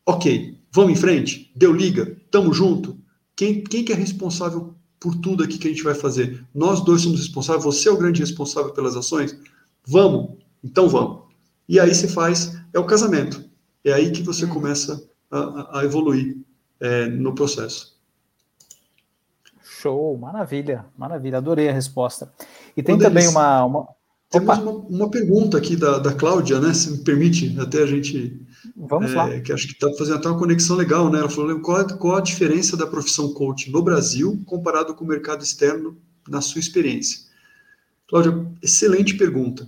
ok, vamos em frente, deu liga, tamo junto. Quem, quem que é responsável por tudo aqui que a gente vai fazer? Nós dois somos responsáveis, você é o grande responsável pelas ações? Vamos, então vamos. E aí você faz, é o casamento. É aí que você hum. começa a, a evoluir é, no processo. Show, maravilha, maravilha, adorei a resposta. E tem também uma, uma... Temos uma, uma, pergunta aqui da, da Cláudia, né? Se me permite, até a gente. Vamos é, lá. Que acho que está fazendo até uma conexão legal, né? Ela falou qual, qual a diferença da profissão coach no Brasil comparado com o mercado externo na sua experiência. Cláudia, excelente pergunta.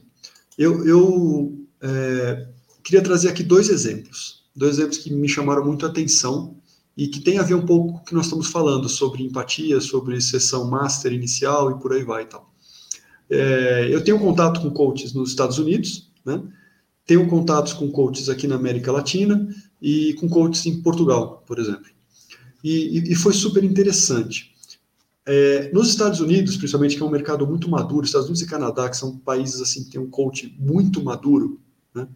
Eu, eu é, queria trazer aqui dois exemplos, dois exemplos que me chamaram muito a atenção e que tem a ver um pouco com o que nós estamos falando sobre empatia, sobre sessão master inicial e por aí vai e tal. É, eu tenho contato com coaches nos Estados Unidos, né? tenho contatos com coaches aqui na América Latina e com coaches em Portugal, por exemplo. E, e foi super interessante. É, nos Estados Unidos, principalmente, que é um mercado muito maduro, Estados Unidos e Canadá, que são países assim que têm um coach muito maduro, né?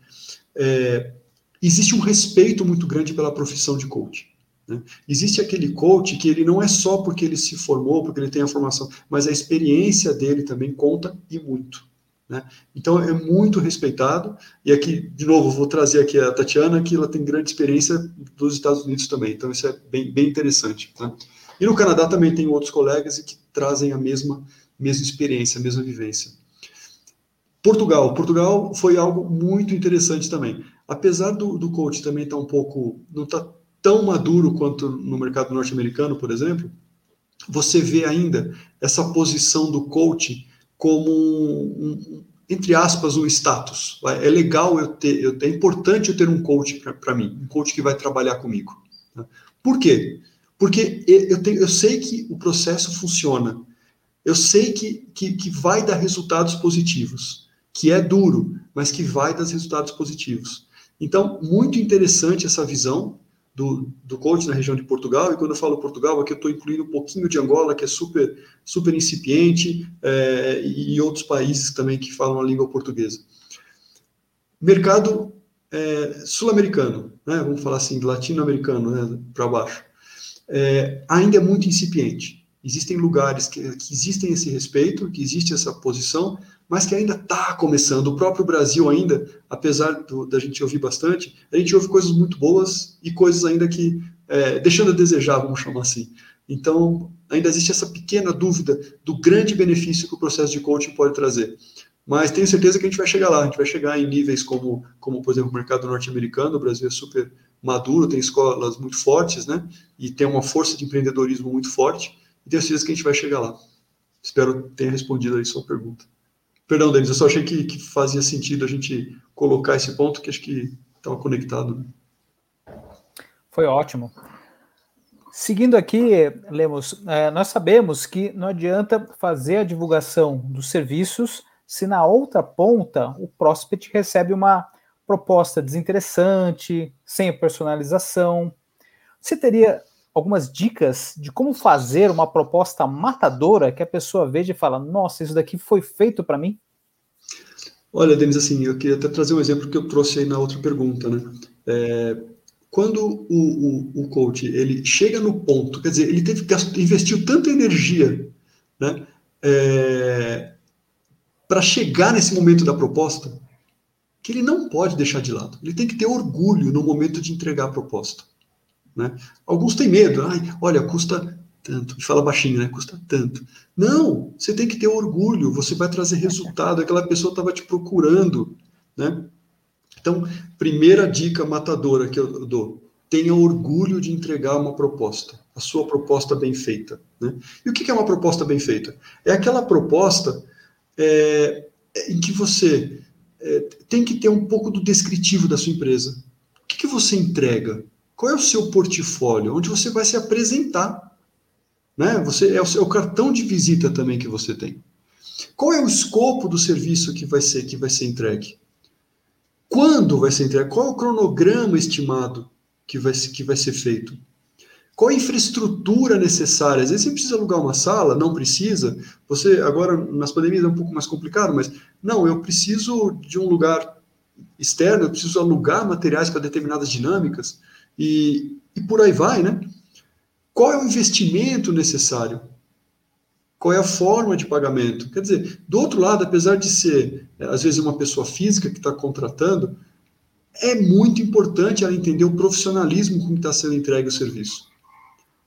é, existe um respeito muito grande pela profissão de coach. Né? Existe aquele coach que ele não é só porque ele se formou, porque ele tem a formação, mas a experiência dele também conta e muito. Né? Então é muito respeitado. E aqui, de novo, vou trazer aqui a Tatiana, que ela tem grande experiência dos Estados Unidos também. Então isso é bem, bem interessante. Né? E no Canadá também tem outros colegas que trazem a mesma, mesma experiência, a mesma vivência. Portugal. Portugal foi algo muito interessante também. Apesar do, do coach também estar tá um pouco. não está tão maduro quanto no mercado norte-americano, por exemplo, você vê ainda essa posição do coach como um, um, entre aspas, um status. É legal eu ter, eu, é importante eu ter um coach para mim, um coach que vai trabalhar comigo. Tá? Por quê? Porque eu, tenho, eu sei que o processo funciona, eu sei que, que, que vai dar resultados positivos, que é duro, mas que vai dar resultados positivos. Então, muito interessante essa visão, do, do coach na região de Portugal, e quando eu falo Portugal, aqui eu estou incluindo um pouquinho de Angola, que é super, super incipiente, é, e outros países também que falam a língua portuguesa. Mercado é, sul-americano, né, vamos falar assim, latino-americano, né, para baixo, é, ainda é muito incipiente. Existem lugares que, que existem esse respeito, que existe essa posição, mas que ainda está começando. O próprio Brasil ainda, apesar do, da gente ouvir bastante, a gente ouve coisas muito boas e coisas ainda que é, deixando a desejar, vamos chamar assim. Então, ainda existe essa pequena dúvida do grande benefício que o processo de coaching pode trazer. Mas tenho certeza que a gente vai chegar lá, a gente vai chegar em níveis como, como por exemplo, o mercado norte-americano, o Brasil é super maduro, tem escolas muito fortes, né? E tem uma força de empreendedorismo muito forte, e tenho certeza que a gente vai chegar lá. Espero ter respondido aí sua pergunta. Perdão, Denis, eu só achei que, que, fazia sentido a gente colocar esse ponto, que acho que estava conectado. Né? Foi ótimo. Seguindo aqui, Lemos, é, nós sabemos que não adianta fazer a divulgação dos serviços se na outra ponta o prospect recebe uma, proposta desinteressante, sem personalização. Você teria algumas dicas de como fazer uma proposta matadora que a pessoa veja e fala: Nossa, isso daqui foi feito para mim? Olha, Denis, assim, eu queria até trazer um exemplo que eu trouxe aí na outra pergunta, né? É, quando o, o, o, coach ele chega no ponto, quer dizer, ele teve investiu tanta energia, né, é, para chegar nesse momento da proposta, que ele não pode deixar de lado. Ele tem que ter orgulho no momento de entregar a proposta. Né? Alguns têm medo, ai, olha, custa tanto, fala baixinho, né? Custa tanto. Não, você tem que ter orgulho, você vai trazer resultado, aquela pessoa estava te procurando, né? Então, primeira dica matadora que eu dou: tenha orgulho de entregar uma proposta, a sua proposta bem feita. Né? E o que é uma proposta bem feita? É aquela proposta é, em que você é, tem que ter um pouco do descritivo da sua empresa. O que, que você entrega? Qual é o seu portfólio? Onde você vai se apresentar? Né? Você é o, seu, é o cartão de visita também que você tem. Qual é o escopo do serviço que vai ser que vai ser entregue? Quando vai ser entregue? Qual é o cronograma estimado que vai, que vai ser feito? Qual a infraestrutura necessária? Às vezes você precisa alugar uma sala, não precisa. Você agora nas pandemias é um pouco mais complicado, mas não, eu preciso de um lugar externo, eu preciso alugar materiais para determinadas dinâmicas e, e por aí vai, né? Qual é o investimento necessário? Qual é a forma de pagamento? Quer dizer, do outro lado, apesar de ser, é, às vezes, uma pessoa física que está contratando, é muito importante ela entender o profissionalismo com que está sendo entregue o serviço.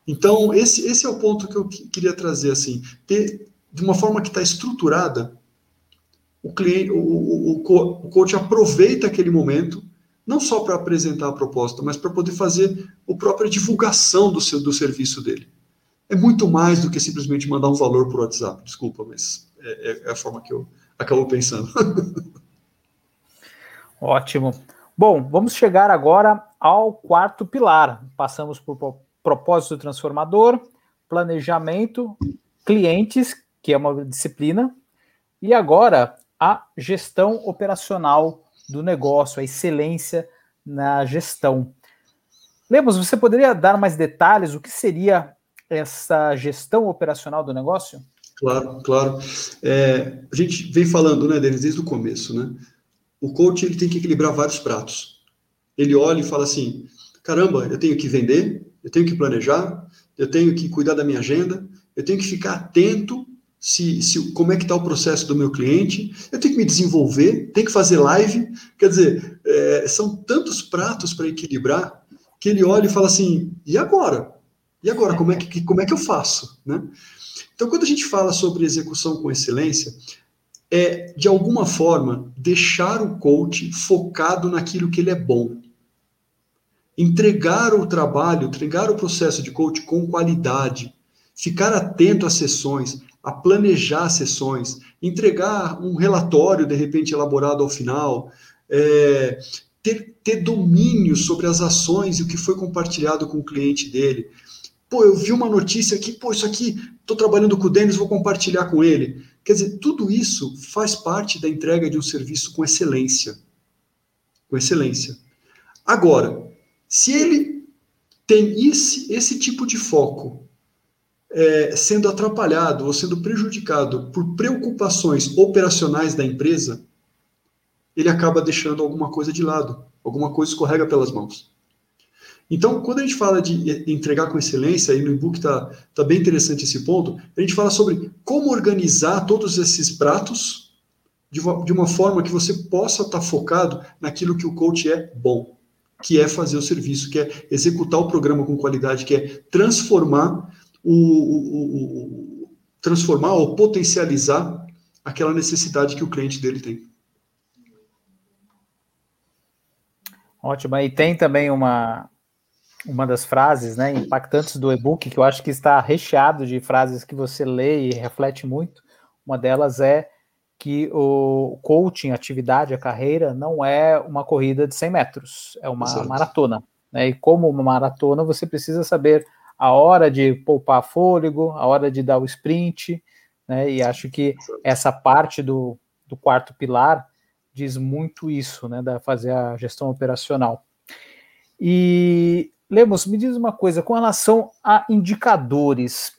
Então, esse, esse é o ponto que eu queria trazer, assim, ter, de uma forma que está estruturada, o cliente, o, o, o coach aproveita aquele momento não só para apresentar a proposta, mas para poder fazer a própria divulgação do, seu, do serviço dele. É muito mais do que simplesmente mandar um valor por WhatsApp, desculpa, mas é, é, é a forma que eu acabo pensando. Ótimo. Bom, vamos chegar agora ao quarto pilar. Passamos por propósito transformador, planejamento, clientes, que é uma disciplina, e agora a gestão operacional do negócio, a excelência na gestão. Lemos, você poderia dar mais detalhes? O que seria essa gestão operacional do negócio? Claro, claro. É, a gente vem falando, né, Denis, desde o começo, né? O coach ele tem que equilibrar vários pratos. Ele olha e fala assim: caramba, eu tenho que vender, eu tenho que planejar, eu tenho que cuidar da minha agenda, eu tenho que ficar atento se, se, como é que está o processo do meu cliente, eu tenho que me desenvolver, tenho que fazer live, quer dizer, é, são tantos pratos para equilibrar que ele olha e fala assim, e agora? E agora, como é que, como é que eu faço? Né? Então, quando a gente fala sobre execução com excelência, é, de alguma forma, deixar o coach focado naquilo que ele é bom. Entregar o trabalho, entregar o processo de coach com qualidade, ficar atento às sessões, a planejar sessões, entregar um relatório, de repente, elaborado ao final, é, ter, ter domínio sobre as ações e o que foi compartilhado com o cliente dele. Pô, eu vi uma notícia aqui, pô, isso aqui, estou trabalhando com o Denis, vou compartilhar com ele. Quer dizer, tudo isso faz parte da entrega de um serviço com excelência. Com excelência. Agora, se ele tem esse, esse tipo de foco é, sendo atrapalhado ou sendo prejudicado por preocupações operacionais da empresa, ele acaba deixando alguma coisa de lado, alguma coisa escorrega pelas mãos. Então, quando a gente fala de entregar com excelência, e no e-book está tá bem interessante esse ponto, a gente fala sobre como organizar todos esses pratos de uma, de uma forma que você possa estar tá focado naquilo que o coach é bom, que é fazer o serviço, que é executar o programa com qualidade, que é transformar o, o, o, transformar ou potencializar aquela necessidade que o cliente dele tem. Ótimo. E tem também uma, uma das frases né, impactantes do e-book, que eu acho que está recheado de frases que você lê e reflete muito. Uma delas é que o coaching, a atividade, a carreira, não é uma corrida de 100 metros, é uma Exato. maratona. Né? E como uma maratona, você precisa saber a hora de poupar fôlego, a hora de dar o sprint, né? E acho que essa parte do, do quarto pilar diz muito isso, né, da fazer a gestão operacional. E Lemos, me diz uma coisa, com relação a indicadores,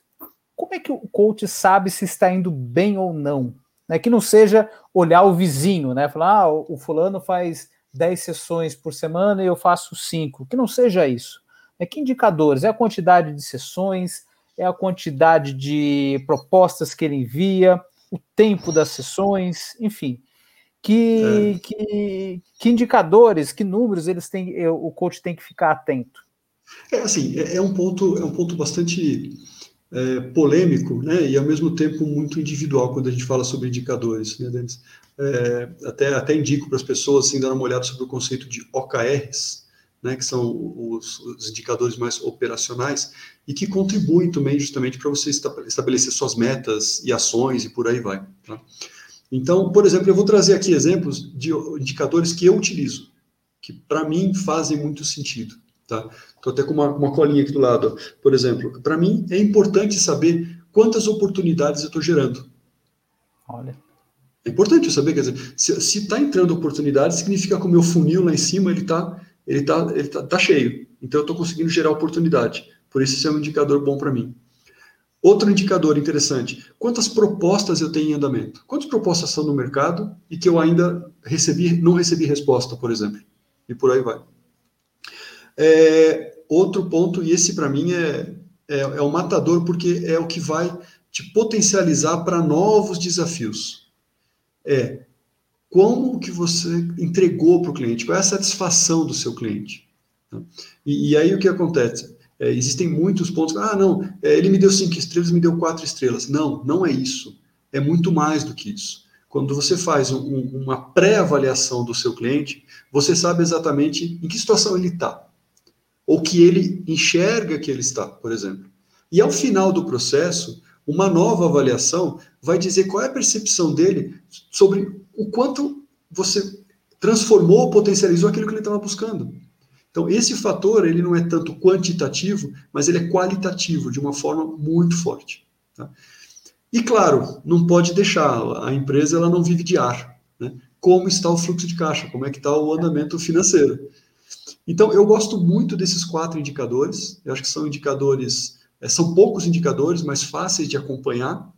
como é que o coach sabe se está indo bem ou não? Né, que não seja olhar o vizinho, né? Falar, ah, o fulano faz 10 sessões por semana e eu faço 5. Que não seja isso. É que indicadores? É a quantidade de sessões, é a quantidade de propostas que ele envia, o tempo das sessões, enfim. Que, é. que, que, indicadores, que números eles têm, o coach tem que ficar atento? É assim, é, é um ponto, é um ponto bastante é, polêmico, né? E ao mesmo tempo muito individual quando a gente fala sobre indicadores, né, Denis? É, até, até indico para as pessoas assim, dar uma olhada sobre o conceito de OKRs, né, que são os, os, indicadores mais operacionais, e que contribuem também justamente para você estabelecer suas metas e ações e por aí vai. Tá? Então, por exemplo, eu vou trazer aqui exemplos de indicadores que eu utilizo, que para mim fazem muito sentido. Tá? Estou até com uma, uma colinha aqui do lado. Por exemplo, para mim é importante saber quantas oportunidades eu estou gerando. Olha. É importante eu saber, quer dizer, se está entrando oportunidade, significa que o meu funil lá em cima ele está ele tá, ele tá, tá cheio. Então eu estou conseguindo gerar oportunidade. Por isso, isso é um indicador bom para mim. Outro indicador interessante: quantas propostas eu tenho em andamento? Quantas propostas são no mercado e que eu ainda recebi, não recebi resposta, por exemplo? E por aí vai. É, outro ponto, e esse para mim é, é, é o matador, porque é o que vai te potencializar para novos desafios. É como que você entregou para o cliente, qual é a satisfação do seu cliente. E, e aí o que acontece? É, existem muitos pontos, ah, não, é, ele me deu cinco estrelas, me deu quatro estrelas. Não, não é isso. É muito mais do que isso. Quando você faz um, uma pré-avaliação do seu cliente, você sabe exatamente em que situação ele está, ou que ele enxerga que ele está, por exemplo. E ao final do processo, uma nova avaliação vai dizer qual é a percepção dele sobre o quanto você transformou, potencializou aquilo que ele estava buscando. Então, esse fator, ele não é tanto quantitativo, mas ele é qualitativo, de uma forma muito forte. Tá? E, claro, não pode deixar, a empresa ela não vive de ar. Né? Como está o fluxo de caixa, como é que está o andamento financeiro. Então, eu gosto muito desses quatro indicadores, eu acho que são indicadores, é, são poucos indicadores, mas fáceis de acompanhar,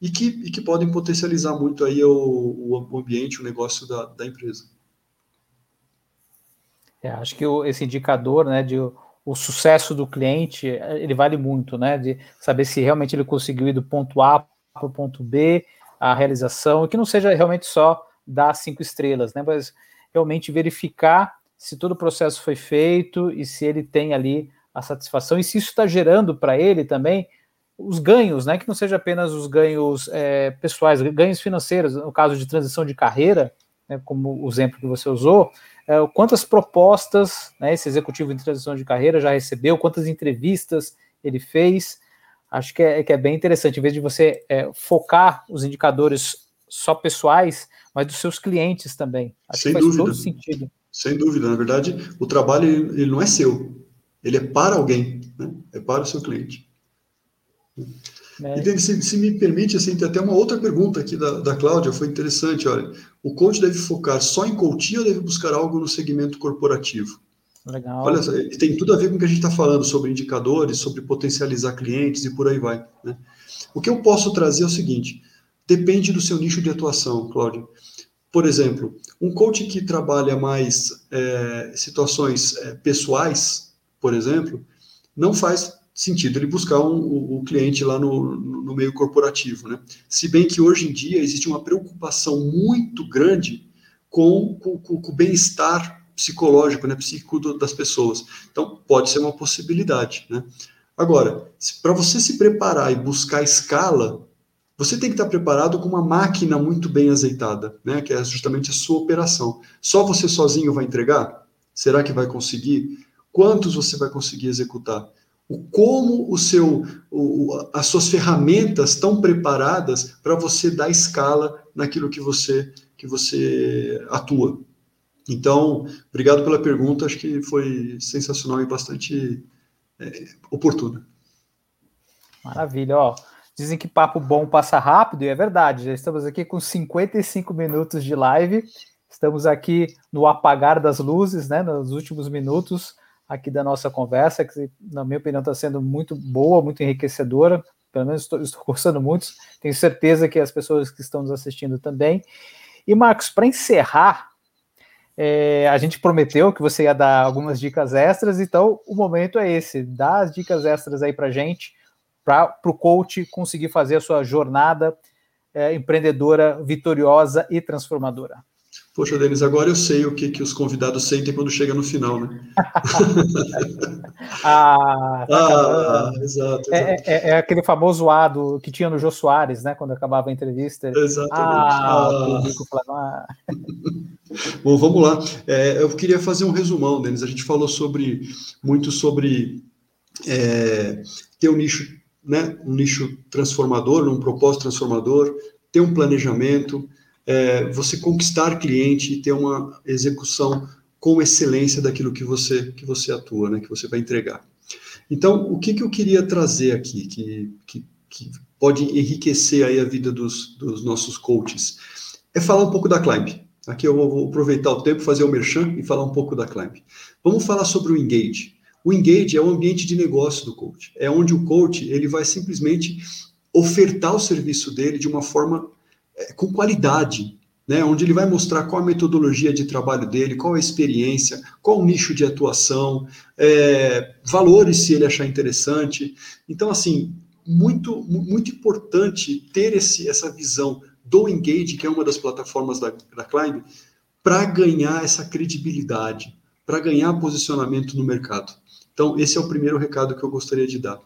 e que, e que podem potencializar muito aí o, o ambiente, o negócio da, da empresa. É, acho que o, esse indicador, né, de o sucesso do cliente, ele vale muito, né, de saber se realmente ele conseguiu ir do ponto A para o ponto B, a realização, e que não seja realmente só dar cinco estrelas, né, mas realmente verificar se todo o processo foi feito e se ele tem ali a satisfação e se isso está gerando para ele também os ganhos, né? Que não seja apenas os ganhos é, pessoais, ganhos financeiros, no caso de transição de carreira, né, como o exemplo que você usou, é, quantas propostas né, esse executivo de transição de carreira já recebeu, quantas entrevistas ele fez. Acho que é, que é bem interessante, em vez de você é, focar os indicadores só pessoais, mas dos seus clientes também. Acho Sem que faz dúvida. todo sentido. Sem dúvida. Na verdade, o trabalho ele não é seu, ele é para alguém, né? é para o seu cliente. É. Se, se, me permite, assim, tem até uma outra pergunta aqui da, da Cláudia, foi interessante, olha. O coach deve focar só em coaching ou deve buscar algo no segmento corporativo? Legal. Olha, tem tudo a ver com o que a gente está falando sobre indicadores, sobre potencializar clientes e por aí vai. Né? O que eu posso trazer é o seguinte: depende do seu nicho de atuação, Cláudio. Por exemplo, um coach que trabalha mais é, situações é, pessoais, por exemplo, não faz sentido ele buscar um, o, o, cliente lá no, no, meio corporativo, né? Se bem que hoje em dia existe uma preocupação muito grande com, com, com o bem-estar psicológico, né, psíquico do, das pessoas. Então, pode ser uma possibilidade, né? Agora, para você se preparar e buscar escala, você tem que estar preparado com uma máquina muito bem azeitada, né, que é justamente a sua operação. Só você sozinho vai entregar? Será que vai conseguir? Quantos você vai conseguir executar? O como o seu, o, as suas ferramentas estão preparadas para você dar escala naquilo que você que você atua. Então, obrigado pela pergunta, acho que foi sensacional e bastante é, oportuna. Maravilha, ó. Dizem que papo bom passa rápido, e é verdade. Já estamos aqui com 55 minutos de live Estamos aqui no apagar das luzes, né, nos últimos minutos aqui da nossa conversa, que na minha opinião está sendo muito boa, muito enriquecedora. Pelo menos estou, estou gostando muito. Tenho certeza que as pessoas que estão nos assistindo também. E Marcos, para encerrar, é, a gente prometeu que você ia dar algumas dicas extras, então o momento é esse: dá as dicas extras aí para gente, para o coach conseguir fazer a sua jornada é, empreendedora vitoriosa e transformadora. Poxa, Denis, agora eu sei o que, que os convidados sentem quando chega no final, né? ah, tá ah exato. É, é, é, aquele famoso ado que tinha no Jô Soares, né? Quando acabava a entrevista. Exatamente. Ah, ah. falava, ah. Bom, vamos lá. É, eu queria fazer um resumão, Denis. A gente falou sobre muito sobre é, ter um nicho, né? Um nicho transformador, um propósito transformador, ter um planejamento é, você conquistar cliente e ter uma execução com excelência daquilo que você que você atua, né, que você vai entregar. Então, o que, que eu queria trazer aqui, que, que, que pode enriquecer aí a vida dos, dos nossos coaches, é falar um pouco da Climb. Aqui eu vou aproveitar o tempo, fazer o merchan e falar um pouco da Climb. Vamos falar sobre o Engage. O Engage é o ambiente de negócio do coach. É onde o coach ele vai simplesmente ofertar o serviço dele de uma forma com qualidade, né, onde ele vai mostrar qual a metodologia de trabalho dele, qual a experiência, qual o nicho de atuação, é, valores se ele achar interessante. Então, assim, muito, muito importante ter esse, essa visão do Engage, que é uma das plataformas da, da Climb, para ganhar essa credibilidade, para ganhar posicionamento no mercado. Então, esse é o primeiro recado que eu gostaria de dar.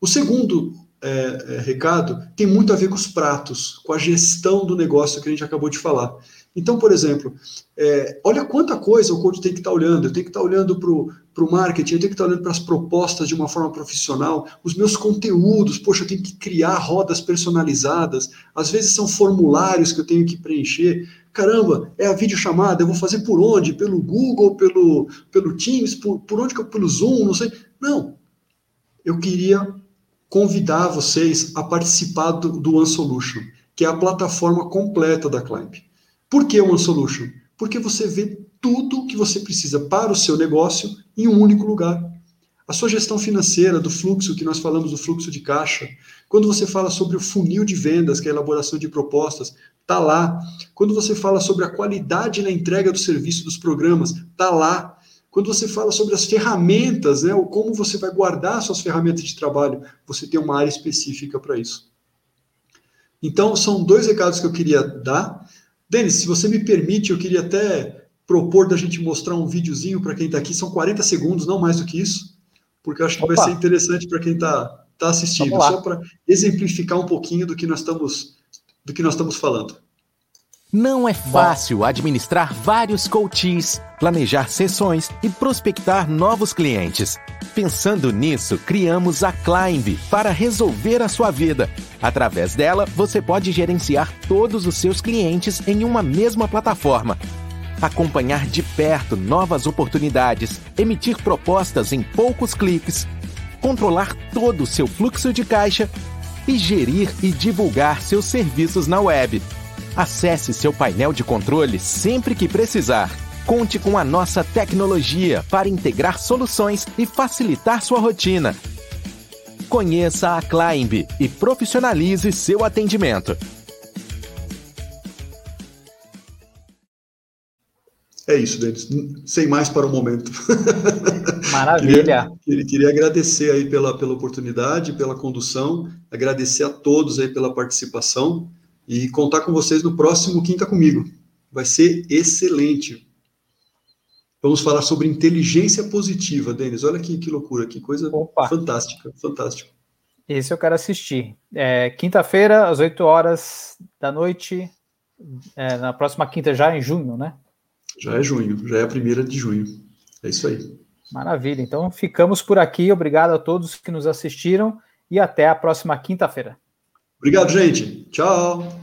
O segundo é, é, recado tem muito a ver com os pratos, com a gestão do negócio que a gente acabou de falar. Então, por exemplo, é, olha quanta coisa o coach tem que estar tá olhando. Eu tenho que estar tá olhando para o marketing, eu tenho que estar tá olhando para as propostas de uma forma profissional, os meus conteúdos, poxa, eu tenho que criar rodas personalizadas, às vezes são formulários que eu tenho que preencher. Caramba, é a videochamada, eu vou fazer por onde? Pelo Google, pelo, pelo Teams, por, por onde que eu, pelo Zoom, não sei. Não. Eu queria convidar vocês a participar do, do One Solution, que é a plataforma completa da Climb. Por que One Solution? Porque você vê tudo que você precisa para o seu negócio em um único lugar. A sua gestão financeira, do fluxo, que nós falamos do fluxo de caixa. Quando você fala sobre o funil de vendas, que é a elaboração de propostas, está lá. Quando você fala sobre a qualidade na entrega do serviço dos programas, está lá. Quando você fala sobre as ferramentas, né, ou como você vai guardar suas ferramentas de trabalho, você tem uma área específica para isso. Então, são dois recados que eu queria dar. Denis, se você me permite, eu queria até propor da gente mostrar um videozinho para quem está aqui, são 40 segundos, não mais do que isso, porque eu acho que Opa. vai ser interessante para quem está tá assistindo, só para exemplificar um pouquinho do que nós estamos do que nós estamos falando. Não é fácil administrar vários coaches, planejar sessões e prospectar novos clientes. Pensando nisso, criamos a Climb para resolver a sua vida. Através dela, você pode gerenciar todos os seus clientes em uma mesma plataforma. Acompanhar de perto novas oportunidades, emitir propostas em poucos cliques, controlar todo o seu fluxo de caixa e gerir e divulgar seus serviços na web. Acesse seu painel de controle sempre que precisar. Conte com a nossa tecnologia para integrar soluções e facilitar sua rotina. Conheça a Climb e profissionalize seu atendimento. É isso, Denis. Sem mais para o momento. Maravilha. queria, queria, agradecer aí pela, pela oportunidade, pela condução, agradecer a todos aí pela participação e contar com vocês no próximo Quinta Comigo. Vai ser excelente. Vamos falar sobre inteligência positiva, Denis. Olha que, que loucura, que coisa Opa. fantástica, fantástico. Esse eu quero assistir. É, Quinta-feira, às 8 horas da noite, é, na próxima quinta, já em junho, né? Já é junho, já é a primeira de junho. É isso aí. Maravilha. Então ficamos por aqui. Obrigado a todos que nos assistiram e até a próxima quinta-feira. Obrigado, gente. Tchau.